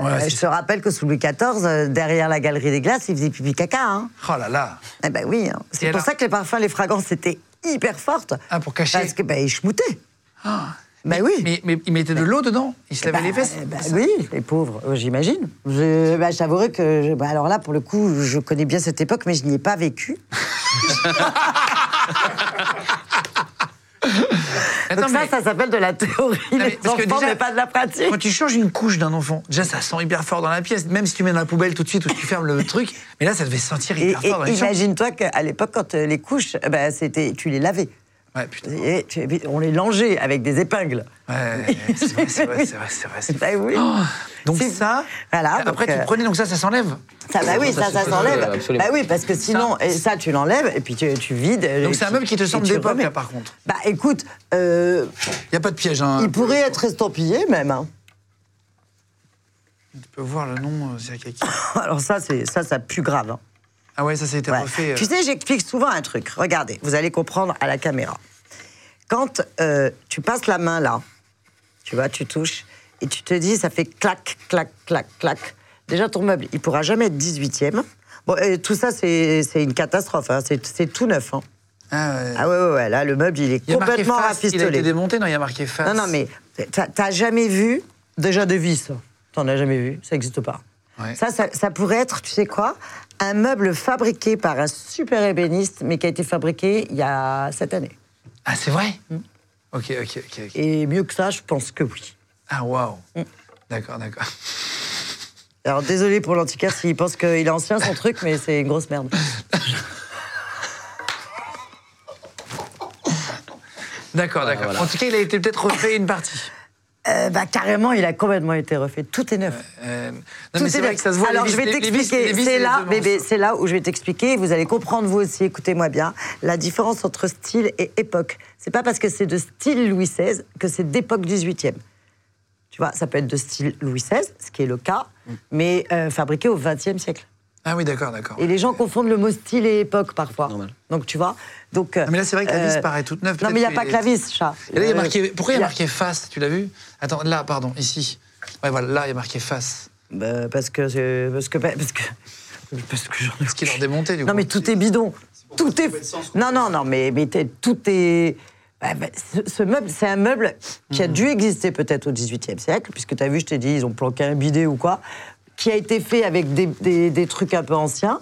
euh, Ouais, je te rappelle que sous Louis XIV, euh, derrière la galerie des glaces, il faisait pipi caca. Hein. Oh là là. Eh ben oui, hein. C'est pour ça que les parfums, les fragrances étaient hyper fortes. Ah, pour cacher. Parce que ben, ils schmoutaient. Ah. Ben oui. Mais, mais il mettait de l'eau dedans Il se lavait Bah, les fesses bah oui, les pauvres, j'imagine. Je, je t'avouerai que, je- bah, alors là, pour le coup, je connais bien cette époque, mais je n'y ai pas vécu. Attends, Donc ça, mais ça s'appelle de la théorie Non, mais des parce que enfants, déjà, mais pas de la pratique. quand tu changes une couche d'un enfant, déjà ça sent hyper fort dans la pièce, même si tu mets dans la poubelle tout de suite ou tu fermes le truc, mais là ça devait sentir hyper et fort imagine-toi qu'à l'époque, quand euh, les couches, ben, c'était, tu les lavais. Ouais, putain. Et tu- on les longeait avec des épingles. Ouais, c'est vrai, c'est vrai, c'est vrai, c'est vrai. c'est vrai. Bah oui. Oh, donc ça, Voilà, après donc, tu euh, prenais, donc ça, ça s'enlève Ça, bah oui, Ça, ça, s'enlève. euh, absolument. Bah oui, parce que sinon, et ça, tu l'enlèves et puis tu, tu vides. Donc c'est un meuble qui te semble d'époque, là, par contre. Bah écoute, euh, Il n'y a pas de piège, hein. il pourrait être estampillé même. hein. Tu peux voir le nom, euh, c'est quelqu'un. Alors ça, c'est ça, ça pue grave. hein. Ah ouais, ça, été Ouais. refait. euh. Tu sais, j'explique souvent un truc. Regardez, vous allez comprendre à la caméra. Quand euh, tu passes la main là, tu vois, tu touches, et tu te dis, ça fait clac, clac, clac, clac. Déjà, ton meuble, il pourra jamais être 18e. Bon, et tout ça, c'est une catastrophe. hein. C'est tout neuf. hein. Ah, ouais. Ah ouais, ouais, ouais, là, le meuble, il est Il complètement face, Il a été rafistolé. démonté, non, il y a marqué face. Non, non, mais t'as- t'as jamais vu déjà de vis T'en as jamais vu, ça n'existe pas. Ouais. Ça, ça, ça pourrait être, tu sais quoi Un meuble fabriqué par un super ébéniste, mais qui a été fabriqué il y a sept années. Ah, c'est vrai Mm. Ok, ok, ok. ok. Et mieux que ça, je pense que oui. Ah, waouh. Mm. D'accord, d'accord. Alors désolé pour l'antiquaire s'il pense qu'il est ancien son truc, mais c'est une grosse merde. D'accord, Voilà, d'accord. voilà. En tout cas, il a été peut-être refait une partie. Euh, bah carrément, il a complètement été refait. Tout est neuf. Euh, non, Tout mais est vrai neuf. que ça se voit. Alors les je vais t'expliquer. C'est là, bébé, c'est là où je vais t'expliquer. Vous allez comprendre vous aussi. Écoutez-moi bien. La différence entre style et époque. C'est pas parce que c'est de style Louis XVI que c'est d'époque 18e. Tu vois, ça peut être de style Louis XVI, ce qui est le cas, mais euh, fabriqué au 20e siècle. Ah oui, d'accord, d'accord. Et les gens confondent le mot style et époque parfois. Normal. Donc tu vois. Donc. Ah, mais là, c'est vrai que la vis euh, paraît toute neuve. Non, mais il n'y a pas que la vis, chat. Et là, il y a Euh, marqué. Pourquoi il y a marqué face Tu l'as vu? Attends, là, pardon, ici. Ouais, voilà, là, il y a marqué face. Bah, parce que parce que parce que parce que j'en ai Ce qui leur démonté, du coup. Non mais tout est bidon. Tout est Non non non mais mais tout est bah, bah, ce, ce meuble, c'est un meuble qui Mhm. a dû exister peut-être au XVIIIe siècle, puisque tu as vu, je t'ai dit, ils ont planqué un bidet ou quoi, qui a été fait avec des, des- des trucs un peu anciens.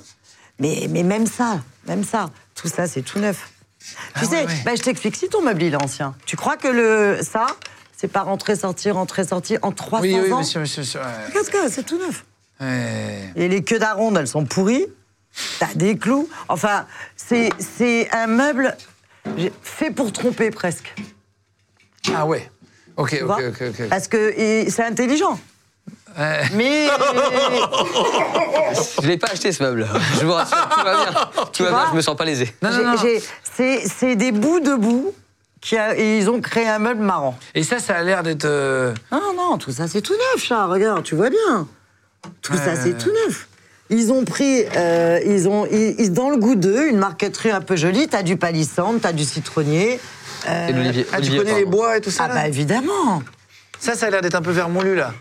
Mais, mais même ça, même ça, tout ça, c'est tout neuf. Ah tu sais, ouais, bah, je t'explique, si ton meuble il est ancien, tu crois que le ça, c'est pas rentrer, sortir, rentrer, sortir en 300 Oui, oui, ans monsieur, monsieur. monsieur, ouais. Qu'est-ce que c'est tout neuf et les queues d'aronde, elles sont pourries. T'as des clous. Enfin, c'est un meuble fait pour tromper presque. Ah ouais. Ok, ok, ok. Parce que c'est intelligent. Ouais. Mais Je l'ai pas acheté ce meuble. Je vous rassure, tout va bien. Tout va bien, vois je me sens pas lésé. Non, non, non. c'est c'est des bouts de boue qui a- et ils ont créé un meuble marrant. Et ça, ça a l'air d'être. euh, Ah non, tout ça c'est tout neuf, chat. Regarde, tu vois bien. Tout ça c'est tout neuf. Ils ont pris, euh, ils ont, ils- dans le goût d'eux, une marqueterie un peu jolie. T'as du palissandre, t'as du citronnier. Et l'olivier. Ah, tu Olivier, connais les pardon. bois et tout ça Ah là bah évidemment. Ça, ça a l'air d'être un peu vermoulu, là.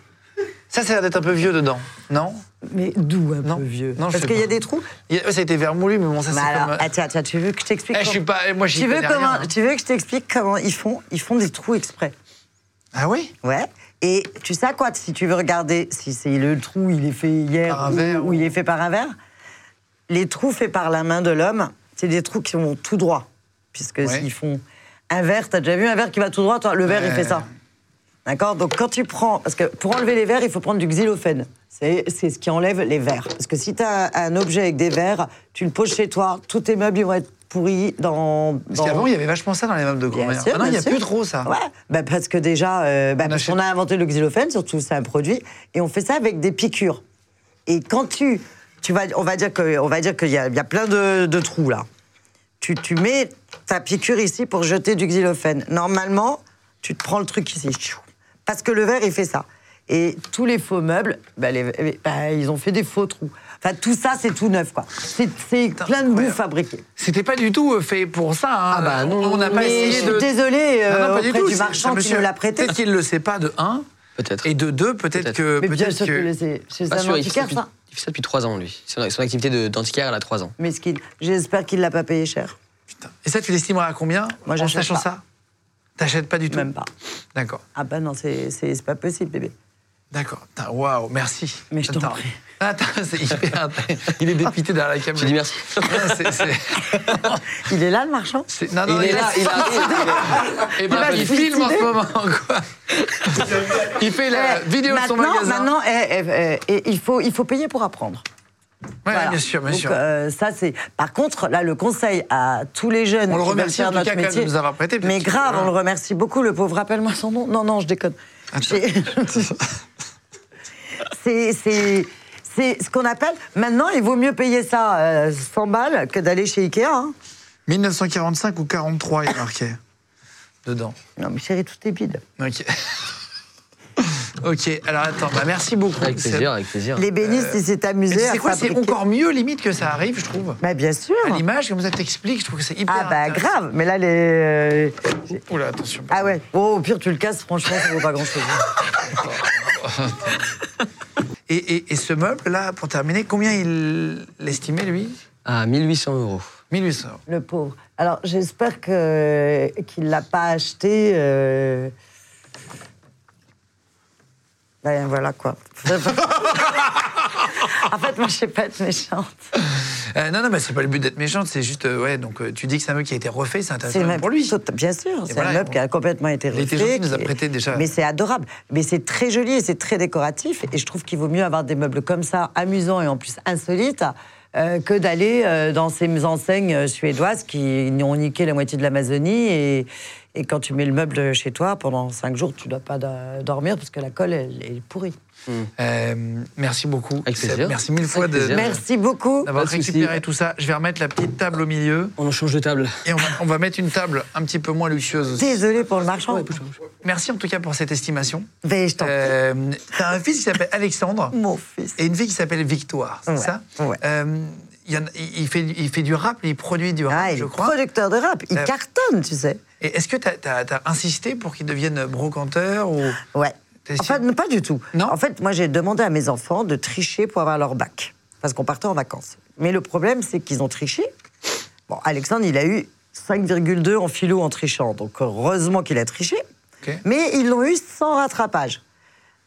Ça, ça a l'air d'être un peu vieux dedans, non? Mais d'où un Non. peu vieux? Non, Parce qu'il y a des trous? A- Ça a été vermoulu, mais bon, ça, c'est comme. attends, attends, tu veux que je t'explique Eh, je suis comment- pas. Moi, j'y tu veux, comment, rien, hein. tu veux que je t'explique comment ils font Ils font des trous exprès? Ah oui? Ouais. Et tu sais quoi Si tu veux regarder si c'est le trou, il est fait hier Par un ou, verre, ou ou- il est fait par un verre. Les trous faits par la main de l'homme, c'est des trous qui vont tout droit. Puisque Ouais. s'ils font un verre, t'as déjà vu un verre qui va tout droit toi, Le verre, il fait ça. D'accord? Donc quand tu prends. Parce que pour enlever les verres, il faut prendre du xylophène. C'est c'est ce qui enlève les verres. Parce que si tu as un objet avec des verres, tu le poses chez toi, tous tes meubles ils vont être pourris dans. Parce dans- qu'avant, il y avait vachement ça dans les meubles de grand-mère. sûr, Maintenant, il n'y a bien plus sûr. trop ça. Ouais, bah parce que déjà, euh, bah On parce achète- a inventé le xylophène, surtout c'est un produit, et on fait ça avec des piqûres. Et quand tu, tu vas, on va dire que, on va dire qu'il y a, il y a plein de, de trous là. Tu, tu mets ta piqûre ici pour jeter du xylophène. Normalement, tu te prends le truc ici. Parce que le verre il fait ça. Et tous les faux meubles, bah, les- bah, ils ont fait des faux trous. Enfin, tout ça, c'est tout neuf, quoi. C'est plein de boue fabriquée. C'était pas du tout euh, fait pour ça. hein. Ah bah non, On n'a pas Mais je essayé de. désolée Non, non, euh, pas du tout. du marchand qui nous l'a prêté. Peut-être qu'il ne le sait pas de un. Peut-être. Et de deux, peut-être que. Mais bien sûr que c'est un sûr, antiquaire, depuis, ça. il fait ça depuis 3 ans, lui. Son, son activité de- d'antiquaire, elle a 3 ans. Mesquine. J'espère qu'il l'a pas payé cher. Putain. Et ça, tu l'estimerais à combien Moi, En j'achète sachant pas. ça? T'achètes pas du tout Même pas. D'accord. Ah bah non, c'est c'est- c'est pas possible, bébé. D'accord. Waouh, merci. Mais je t'en Attends. prie. Attends, c'est hyper. Il est dépité derrière la caméra. Je dis merci. Il est là, le marchand Non, non, il est là, il arrive. Eh ben, il filme en ce moment, quoi. Il fait la Eh, vidéo de son maintenant, magasin. Maintenant, eh, eh, il, faut, il faut payer pour apprendre. Ouais, Voilà. bien sûr, bien Donc, sûr. euh, ça, c'est. Par contre, là, le conseil à tous les jeunes On le qui remercie faire en tout cas métier. de nous avoir prêté, Mais grave, on le remercie beaucoup. Le pauvre, rappelle-moi son nom. Non, non, je déconne. C'est c'est ce qu'on appelle. Maintenant, il vaut mieux payer ça euh, 100 balles que d'aller chez Ikea. hein. 1945 ou 43, il a marqué. Dedans. Non, mais chérie, tout est vide. Ok. ok, alors attends, bah merci beaucoup. Avec C'est- plaisir, avec plaisir. L'ébéniste, il s'est Mais amusé tu à sais quoi, c'est encore mieux limite que ça arrive, je trouve. Bah, bien sûr. À l'image, comme ça t'explique, je trouve que c'est hyper. Ah bah grave, mais là les... euh, Oula, attention. Ah ouais, oh, au pire tu le casses, franchement ça vaut pas grand chose. Et, et- et ce meuble-là, pour terminer, combien il l'estimait, lui? À 1800 euros. 1800 euros. Le pauvre. Alors, j'espère que qu'il l'a pas acheté. euh, Ben voilà quoi. en fait, moi, je sais pas être méchante. Euh, non, non, mais c'est pas le but d'être méchante, c'est juste, euh, ouais, donc euh, tu dis que c'est un meuble qui a été refait, c'est intéressant C'est même pour lui. tout- bien sûr, c'est voilà, un meuble on- qui a complètement été Il était refait. gentil, il nous a prêté déjà. Mais c'est adorable. Mais c'est très joli et c'est très décoratif. Et je trouve qu'il vaut mieux avoir des meubles comme ça, amusants et en plus insolites, que d'aller dans ces enseignes suédoises qui ont niqué la moitié de l'Amazonie. Et, et quand tu mets le meuble chez toi, pendant cinq jours, tu ne dois pas do- dormir parce que la colle, elle, elle est pourrie. Euh, merci beaucoup. Avec plaisir. Merci mille fois de-. Merci beaucoup. d'avoir récupéré tout ça. Je vais remettre la petite table au milieu On en change de table. et on va, on va mettre une table un petit peu moins luxueuse aussi. Désolée pour le marchand. Merci en tout cas pour cette estimation. Mais je t'en prie. Euh, T'as un fils qui s'appelle Alexandre Mon fils. et une fille qui s'appelle Victoire, c'est Ouais, ça ouais. Euh, il, y en a- il- il fait, il fait du rap, il produit du rap, Ah, il je est crois. producteur de rap. Il Euh, cartonne, tu sais. Et est-ce que tu as, insisté pour qu'il devienne brocanteur ou... Ouais. En fait, pas du tout. Non En fait, moi, j'ai demandé à mes enfants de tricher pour avoir leur bac. Parce qu'on partait en vacances. Mais le problème, c'est qu'ils ont triché. Bon, Alexandre, il a eu 5,2 en philo en trichant. Donc, heureusement qu'il a triché. Mais ils l'ont eu sans rattrapage.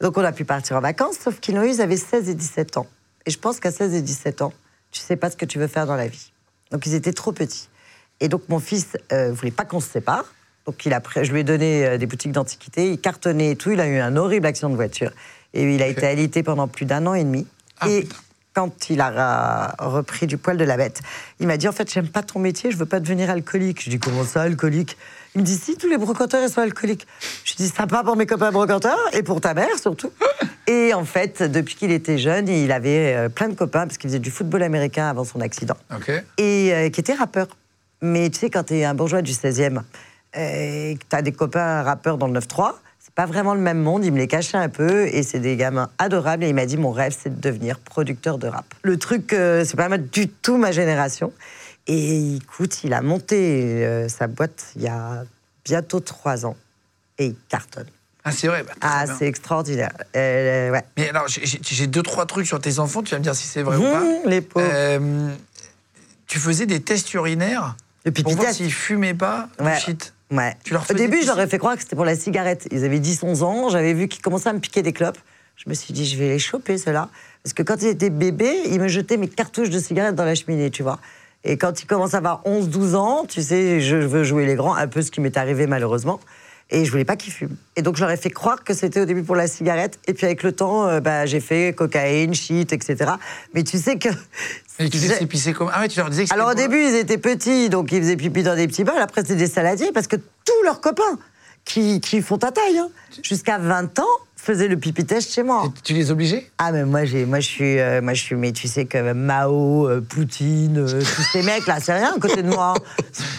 Donc, on a pu partir en vacances, sauf qu'ils l'ont eu, ils avaient 16 et 17 ans. Et je pense qu'à 16 et 17 ans, tu sais pas ce que tu veux faire dans la vie. Donc, ils étaient trop petits. Et donc, mon fils euh, voulait pas qu'on se sépare. Donc, il a, je lui ai donné euh, des boutiques d'antiquité. Il cartonnait et tout. Il a eu un horrible accident de voiture. Et il a été alité pendant plus d'un an et demi. Ah, et putain. quand il a repris du poil de la bête, il m'a dit En fait, j'aime pas ton métier, je veux pas devenir alcoolique. Je dis Comment ça, alcoolique? Il me dit Si, tous les brocanteurs, ils sont alcooliques. Je dis Sympa pour mes copains brocanteurs et pour ta mère surtout. Et en fait, depuis qu'il était jeune, il avait euh, plein de copains parce qu'il faisait du football américain avant son accident et euh, qui était rappeur. Mais tu sais, quand tu es un bourgeois du 16e euh, et que tu as des copains rappeurs dans le 9-3, c'est pas vraiment le même monde. Il me les cachait un peu et c'est des gamins adorables. Et il m'a dit Mon rêve, c'est de devenir producteur de rap. Le truc, euh, c'est pas du tout ma génération. Et écoute, il a monté euh, sa boîte il y a bientôt trois ans et il cartonne. Ah, c'est vrai. bah, Ah, c'est extraordinaire. Euh, ouais. Mais alors, j'ai- deux, trois trucs sur tes enfants, tu vas me dire si c'est vrai ou pas. Mmh, les pauvres. Tu faisais des tests urinaires Le pipi pour voir s'ils fumaient pas du Ouais. shit. Ouais. Tu leur Au début, je leur ai fait croire que c'était pour la cigarette. Ils avaient 10-11 ans, j'avais vu qu'ils commençaient à me piquer des clopes. Je me suis dit, je vais les choper, ceux-là. Parce que quand ils étaient bébés, ils me jetaient mes cartouches de cigarettes dans la cheminée, tu vois. Et quand ils commencent à avoir 11-12 ans, tu sais, je veux jouer les grands, un peu ce qui m'est arrivé malheureusement. Et je voulais pas qu'ils fument. Et donc, je leur ai fait croire que c'était au début pour la cigarette. Et puis, avec le temps, euh, bah, j'ai fait cocaïne, shit, etc. Mais tu sais que. Et tu sais, c'est pissé comme. Ah ouais, tu leur disais que Alors au pour- début, ils étaient petits, donc ils faisaient pipi dans des petits bols. Après, c'était des saladiers, parce que tous leurs copains qui, qui font ta taille, hein, jusqu'à 20 ans, faisaient le pipi test chez moi. Tu les obligeais? Ah, mais moi, j'ai, moi, je suis, euh, moi, je suis, mais tu sais que Mao, euh, Poutine, euh, tous ces mecs là, c'est rien à côté de moi.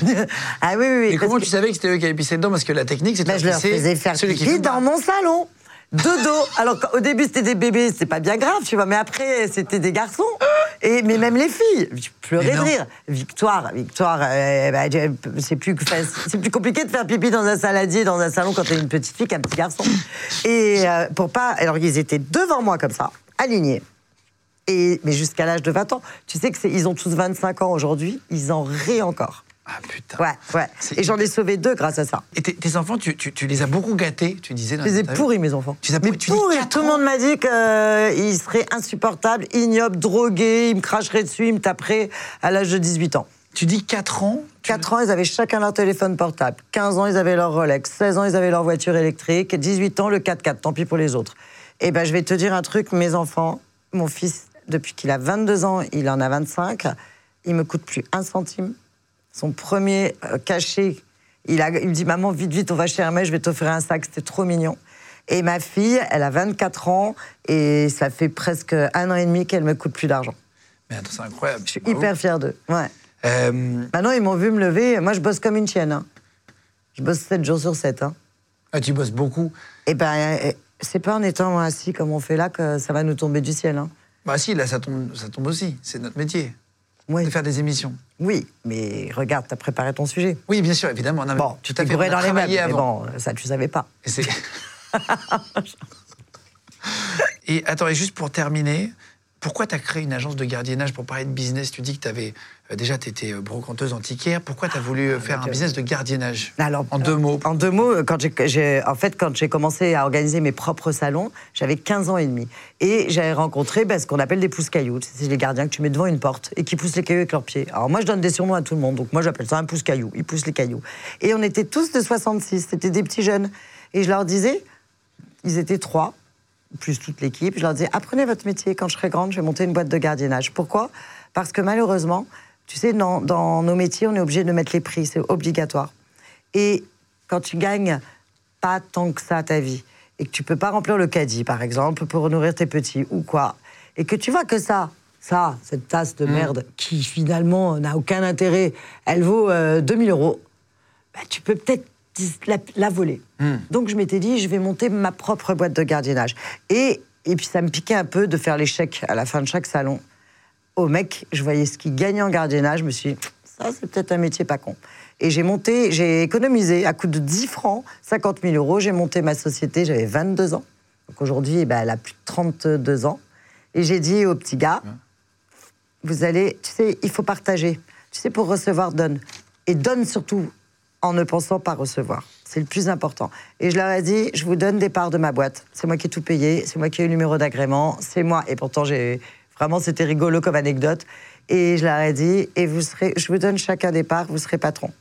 ah oui, oui, oui. Et comment que- tu savais que c'était eux qui avaient pissé dedans? Parce que la technique, de je leur pisser faisais faire celui qui pipi pas. dans mon salon. De dos. Alors au début c'était des bébés, c'était pas bien grave, tu vois, mais après c'était des garçons. Et mais même les filles, je pleurais de non. rire. Victoire, Victoire, euh, bah, c'est plus c'est plus compliqué de faire pipi dans un saladier dans un salon quand t'es une petite fille qu'un petit garçon. Et euh, pour pas, alors ils étaient devant moi comme ça, alignés. Et mais jusqu'à l'âge de 20 ans, tu sais que c'est- ils ont tous 25 ans aujourd'hui, ils en rient encore. Ah putain. Ouais, ouais. Et j'en ai sauvé deux grâce à ça. Et tes, tes enfants, tu, tu- tu les as beaucoup gâtés, tu disais. dans Je les ai pourris, mes enfants. Tu les as Mais pourris, Tout le monde m'a dit qu'ils seraient insupportables, ignobles, drogués, ils me cracheraient dessus, ils me taperaient à l'âge de 18 ans. Tu dis 4 ans. tu- 4 ans, ils avaient chacun leur téléphone portable. 15 ans, ils avaient leur Rolex. 16 ans, ils avaient leur voiture électrique. 18 ans, le 4x4. Tant pis pour les autres. Eh ben, je vais te dire un truc, mes enfants. Mon fils, depuis qu'il a 22 ans, il en a 25. Il me coûte plus un centime. Son premier euh, cachet, il, a, il me dit Maman, vite, vite, on va chez Hermès, je vais t'offrir un sac. C'était trop mignon. Et ma fille, elle a 24 ans et ça fait presque un an et demi qu'elle me coûte plus d'argent. Mais attends, c'est incroyable. Je suis Bravo. hyper fière d'eux. Ouais. Euh, Maintenant, ils m'ont vu me lever. Moi, je bosse comme une chienne. hein. Je bosse 7 jours sur 7. Hein. ah, tu bosses beaucoup. Et ben, euh, c'est pas en étant assis comme on fait là que ça va nous tomber du ciel. Hein. Bah si, là, ça tombe, ça tombe aussi. C'est notre métier. Oui. De faire des émissions. oui, mais regarde, t'as préparé ton sujet. Oui, bien sûr, évidemment. Non, Bon, tu t'es dans les travaillé mais bon, ça, tu savais pas. Et, c'est- et attends, et juste pour terminer, pourquoi tu as créé une agence de gardiennage pour parler de business? Tu dis que tu avais déjà, tu étais brocanteuse antiquaire. Pourquoi tu as voulu euh, faire un business de gardiennage Alors, En deux mots. En deux mots, quand j'ai, en fait, quand j'ai commencé à organiser mes propres salons, j'avais 15 ans et demi. Et j'avais rencontré ben, ce qu'on appelle des pouces-cailloux. C'est les gardiens que tu mets devant une porte et qui poussent les cailloux avec leurs pieds. Alors moi, je donne des surnoms à tout le monde. Donc moi, j'appelle ça un pouce-caillou. Ils poussent les cailloux. Et on était tous de 66. C'était des petits jeunes. Et je leur disais, ils étaient trois, plus toute l'équipe. Je leur disais, apprenez votre métier. Quand je serai grande, je vais monter une boîte de gardiennage. Pourquoi? Parce que malheureusement, tu sais, dans, dans nos métiers, on est obligé de mettre les prix. C'est obligatoire. Et quand tu gagnes pas tant que ça ta vie, et que tu peux pas remplir le caddie, par exemple, pour nourrir tes petits, ou quoi, et que tu vois que ça, ça, cette tasse de merde, qui finalement n'a aucun intérêt, elle vaut euh, 2000 euros, bah, tu peux peut-être la, la voler. Donc je m'étais dit, je vais monter ma propre boîte de gardiennage. Et, et puis ça me piquait un peu de faire les chèques à la fin de chaque salon. Au mec, je voyais ce qu'il gagnait en gardiennage, je me suis dit, ça c'est peut-être un métier pas con. Et j'ai monté, j'ai économisé à coût de 10 francs, 50 000 euros, j'ai monté ma société, j'avais 22 ans. Donc aujourd'hui, eh ben, elle a plus de 32 ans. Et j'ai dit au petit gars, vous allez, tu sais, il faut partager. Tu sais, pour recevoir, donne. Et donne surtout en ne pensant pas recevoir. C'est le plus important. Et je leur ai dit, je vous donne des parts de ma boîte. C'est moi qui ai tout payé, c'est moi qui ai eu le numéro d'agrément, c'est moi. Et pourtant, j'ai vraiment, c'était rigolo comme anecdote. Et je leur ai dit, et vous serez, je vous donne chacun des parts, vous serez patron.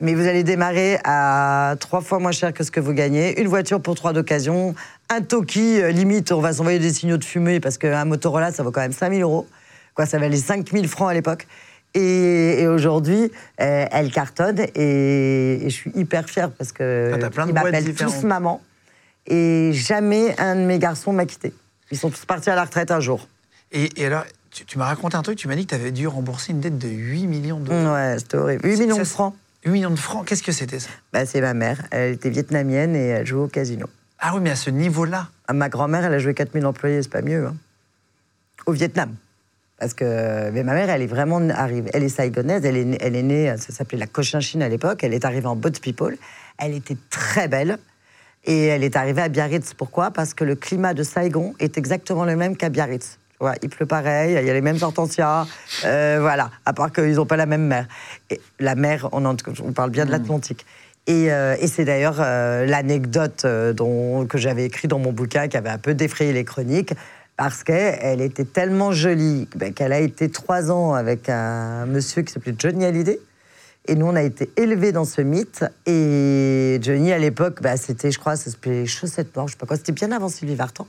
Mais vous allez démarrer à trois fois moins cher que ce que vous gagnez. Une voiture pour trois d'occasion. Un Toki, euh, limite, on va s'envoyer des signaux de fumée parce qu'un Motorola, ça vaut quand même 5000 euros. Quoi, ça valait 5000 francs à l'époque. Et, et aujourd'hui, euh, elle cartonne et, et je suis hyper fière parce que Ah, ils m'appellent tous maman. Et jamais un de mes garçons m'a quitté. Ils sont tous partis à la retraite un jour. Et, et alors, tu, tu m'as raconté un truc, tu m'as dit que tu avais dû rembourser une dette de 8 millions d'euros. Ouais, c'était horrible. 8 C'est- millions ça, de francs. 8 millions de francs, qu'est-ce que c'était ça? Bah, c'est ma mère. Elle était vietnamienne et elle jouait au casino. Ah oui, mais à ce niveau-là. Ah, Ma grand-mère, elle a joué 4000 employés, c'est pas mieux. hein. Au Vietnam. Parce que mais ma mère, elle est vraiment arrivée. Elle est saigonaise, elle est, née- elle est née, ça s'appelait la Cochinchine à l'époque. Elle est arrivée en boat people. Elle était très belle. Et elle est arrivée à Biarritz. Pourquoi? Parce que le climat de Saigon est exactement le même qu'à Biarritz. Il pleut pareil, il y a les mêmes hortensias. euh, voilà, à part qu'ils n'ont pas la même mer. Et la mer, on, en- on parle bien de l'Atlantique. Et, euh, et c'est d'ailleurs euh, l'anecdote euh, que j'avais écrit dans mon bouquin qui avait un peu défrayé les chroniques, parce qu'elle était tellement jolie ben, qu'elle a été trois ans avec un monsieur qui s'appelait Johnny Hallyday. Et nous, on a été élevés dans ce mythe. Et Johnny, à l'époque, bah, c'était, je crois, ça s'appelait Chaussettes Noires, je sais pas quoi. C'était bien avant Sylvie Vartan.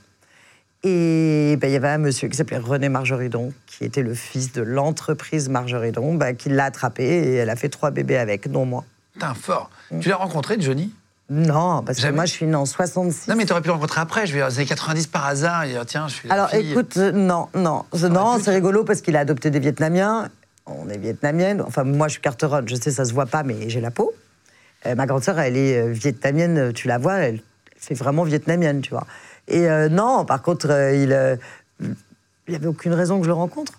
Et bah, il y avait un monsieur qui s'appelait René Margeridon, qui était le fils de l'entreprise Margeridon, bah, qui l'a attrapé et elle a fait trois bébés avec, dont moi. Putain, fort. Tu l'as rencontré, Johnny? Non, parce que moi, je suis née en 66. Non, mais tu aurais pu le rencontrer après. Je vais les années 90 par hasard. Et dire, tiens, je suis la Alors fille. écoute, euh, non, non, non, c'est rigolo parce qu'il a adopté des Vietnamiens. On est vietnamienne. Enfin, moi, je suis carteronne. Je sais, ça se voit pas, mais j'ai la peau. Euh, ma grande sœur, elle est euh, vietnamienne. Tu la vois, elle, c'est vraiment vietnamienne, tu vois. Et euh, non, par contre, euh, il, euh, il y avait aucune raison que je le rencontre.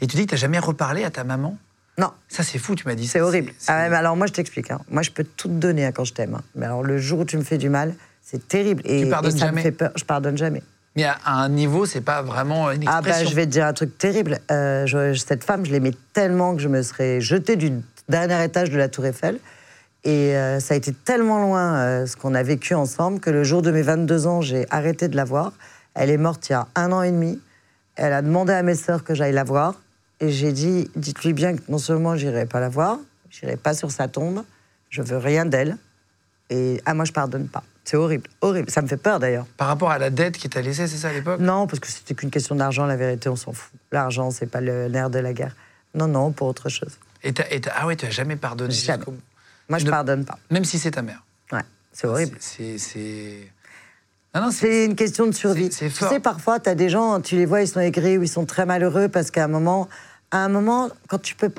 Et tu dis que tu n'as jamais reparlé à ta maman? Non, Ça, c'est fou, tu m'as dit. c'est ça, horrible. c'est- Ah alors moi, je t'explique. hein. Moi, je peux tout te donner hein, quand je t'aime. hein. Mais alors, le jour où tu me fais du mal, c'est terrible. Et, pardonnes et ça jamais me fait peur. Je pardonne jamais. Mais à, un niveau, c'est pas vraiment une Ah bah, expression. je vais te dire un truc terrible. Euh, je- cette femme, je l'aimais tellement que je me serais jetée du dernier étage de la Tour Eiffel. Et euh, ça a été tellement loin euh, ce qu'on a vécu ensemble que le jour de mes 22 ans, j'ai arrêté de la voir. Elle est morte il y a un an et demi. Elle a demandé à mes sœurs que j'aille la voir. Et j'ai dit, dites-lui bien que non seulement j'irai pas la voir, j'irai pas sur sa tombe, je veux rien d'elle. Et ah, moi, je pardonne pas. C'est horrible, horrible. Ça me fait peur d'ailleurs. Par rapport à la dette qui t'a laissé, c'est ça à l'époque? Non, parce que c'était qu'une question d'argent, la vérité, on s'en fout. L'argent, c'est pas le nerf de la guerre. Non, non, pour autre chose. Et t'as- et t'as- ah ouais, tu n'as jamais pardonné Jamais. Moi, je Ne- pardonne pas. Même si c'est ta mère. Ouais, c'est horrible. C'est. c'est- Non, non, C'est une question de survie. c'est- c'est tu fort. sais, parfois, tu as des gens, tu les vois, ils sont aigris ou ils sont très malheureux parce qu'à un moment, à un moment, quand tu peux.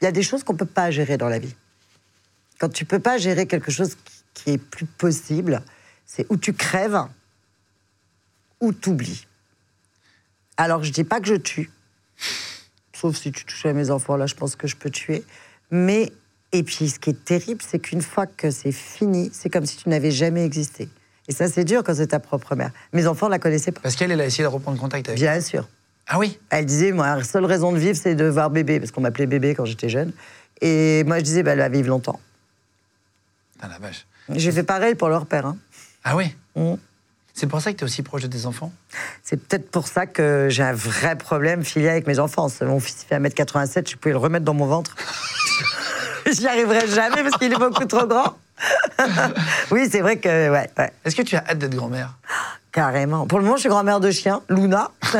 Il y a des choses qu'on peut pas gérer dans la vie. Quand tu peux pas gérer quelque chose qui, qui est plus possible, c'est où tu crèves ou t'oublies. Alors, je dis pas que je tue. Sauf si tu touches à mes enfants, là, je pense que je peux tuer. Mais, et puis, ce qui est terrible, c'est qu'une fois que c'est fini, c'est comme si tu n'avais jamais existé. Et ça, c'est dur quand c'est ta propre mère. Mes enfants ne la connaissaient pas. Parce qu'elle, elle a essayé de reprendre contact avec Bien sûr. Ah oui Elle disait, moi, la seule raison de vivre, c'est de voir bébé, parce qu'on m'appelait bébé quand j'étais jeune. Et moi, je disais, bah, elle va vivre longtemps. Putain, la vache. J'ai fait pareil pour leur père. hein. Ah oui Mm. C'est pour ça que tu es aussi proche de tes enfants C'est peut-être pour ça que j'ai un vrai problème filial avec mes enfants. Mon fils fait 1m87, je pouvais le remettre dans mon ventre. J'y arriverai jamais parce qu'il est beaucoup trop grand. oui, c'est vrai que, ouais, ouais, Est-ce que tu as hâte d'être grand-mère? Carrément. Pour le moment, je suis grand-mère de chien, Luna.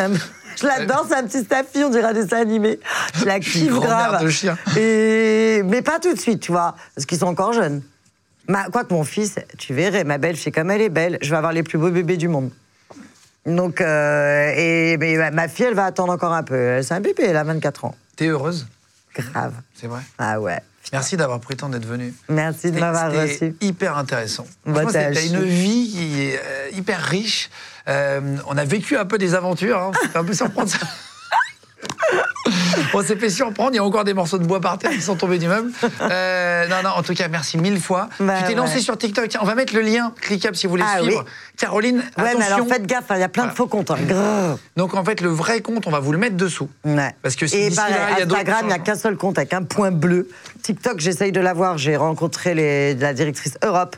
Je l'adore, c'est un petit staffy, on dirait un dessin animé. Je la kiffe grand-mère grave. de chien. Et... Mais pas tout de suite, tu vois, parce qu'ils sont encore jeunes. Ma... Quoique mon fils, tu verrais, ma belle fille, comme elle est belle, je vais avoir les plus beaux bébés du monde. Donc, euh, et mais ma- ma fille, elle va attendre encore un peu. C'est un bébé, elle a 24 ans. T'es heureuse? Grave. C'est vrai? Ah ouais. Merci d'avoir pris le temps d'être venu. Merci de m'avoir reçu. hyper intéressant. Bah, c'est- t'as une vie qui est euh, hyper riche. Euh, on a vécu un peu des aventures. Hein. Fait un peu surprendre. On s'est fait surprendre. Il y a encore des morceaux de bois par terre qui sont tombés du meuble. Euh, non, non, en tout cas, merci mille fois. Bah, tu t'es lancé sur TikTok. Tiens, on va mettre le lien cliquable si vous voulez Ah, suivre. oui. Caroline, Ouais, mais attention. alors faites gaffe, hein, il y a plein de faux comptes. hein. Donc, en fait, le vrai compte, on va vous le mettre dessous. Ouais. Parce que si Et pareil, là, il y a d'autres Instagram, il n'y a qu'un seul compte avec un point bleu. TikTok, j'essaye de l'avoir. J'ai rencontré les- la directrice Europe.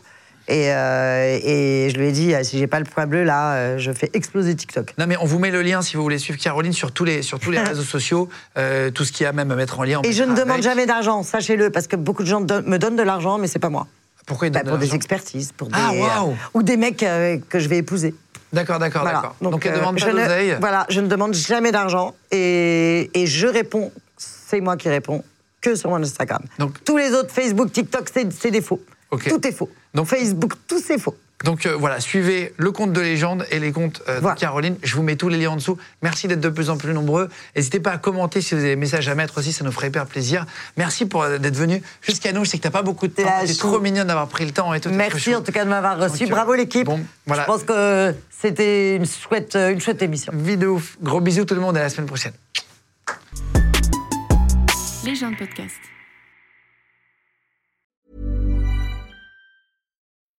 Et, euh, et je lui ai dit, euh, si j'ai pas le point bleu, là, euh, je fais exploser TikTok. Non, mais on vous met le lien si vous voulez suivre Caroline sur tous les, sur tous les réseaux sociaux, euh, tout ce qu'il y a même à mettre en lien. Et je ne demande avec. jamais d'argent, sachez-le, parce que beaucoup de gens don- me donnent de l'argent, mais c'est pas moi. Pourquoi il Bah, pour de des expertises, pour des Ah, euh, ou des mecs que je vais épouser. D'accord, d'accord, Voilà. d'accord. Donc, elle demande pas d'oseille. Voilà, je ne demande jamais d'argent et, et je réponds, c'est moi qui réponds, que sur mon Instagram. Donc- Tous les autres, Facebook, TikTok, c'est des faux. Tout est faux. Donc- Facebook, tout c'est faux. Donc euh, voilà, suivez le compte de légende et les comptes euh, Voilà. de Caroline. Je vous mets tous les liens en dessous. Merci d'être de plus en plus nombreux. N'hésitez pas à commenter si vous avez des messages à mettre aussi, ça nous ferait hyper plaisir. Merci pour euh, d'être venu jusqu'à nous. Je sais que t'as pas beaucoup de temps. C'est trop mignon d'avoir pris le temps et tout. Merci en tout cas de m'avoir reçu. Donc, Bravo l'équipe. bon, voilà. Je pense que c'était une chouette, une chouette émission. Ouf. Gros bisous tout le monde et à la semaine prochaine. Légende podcast.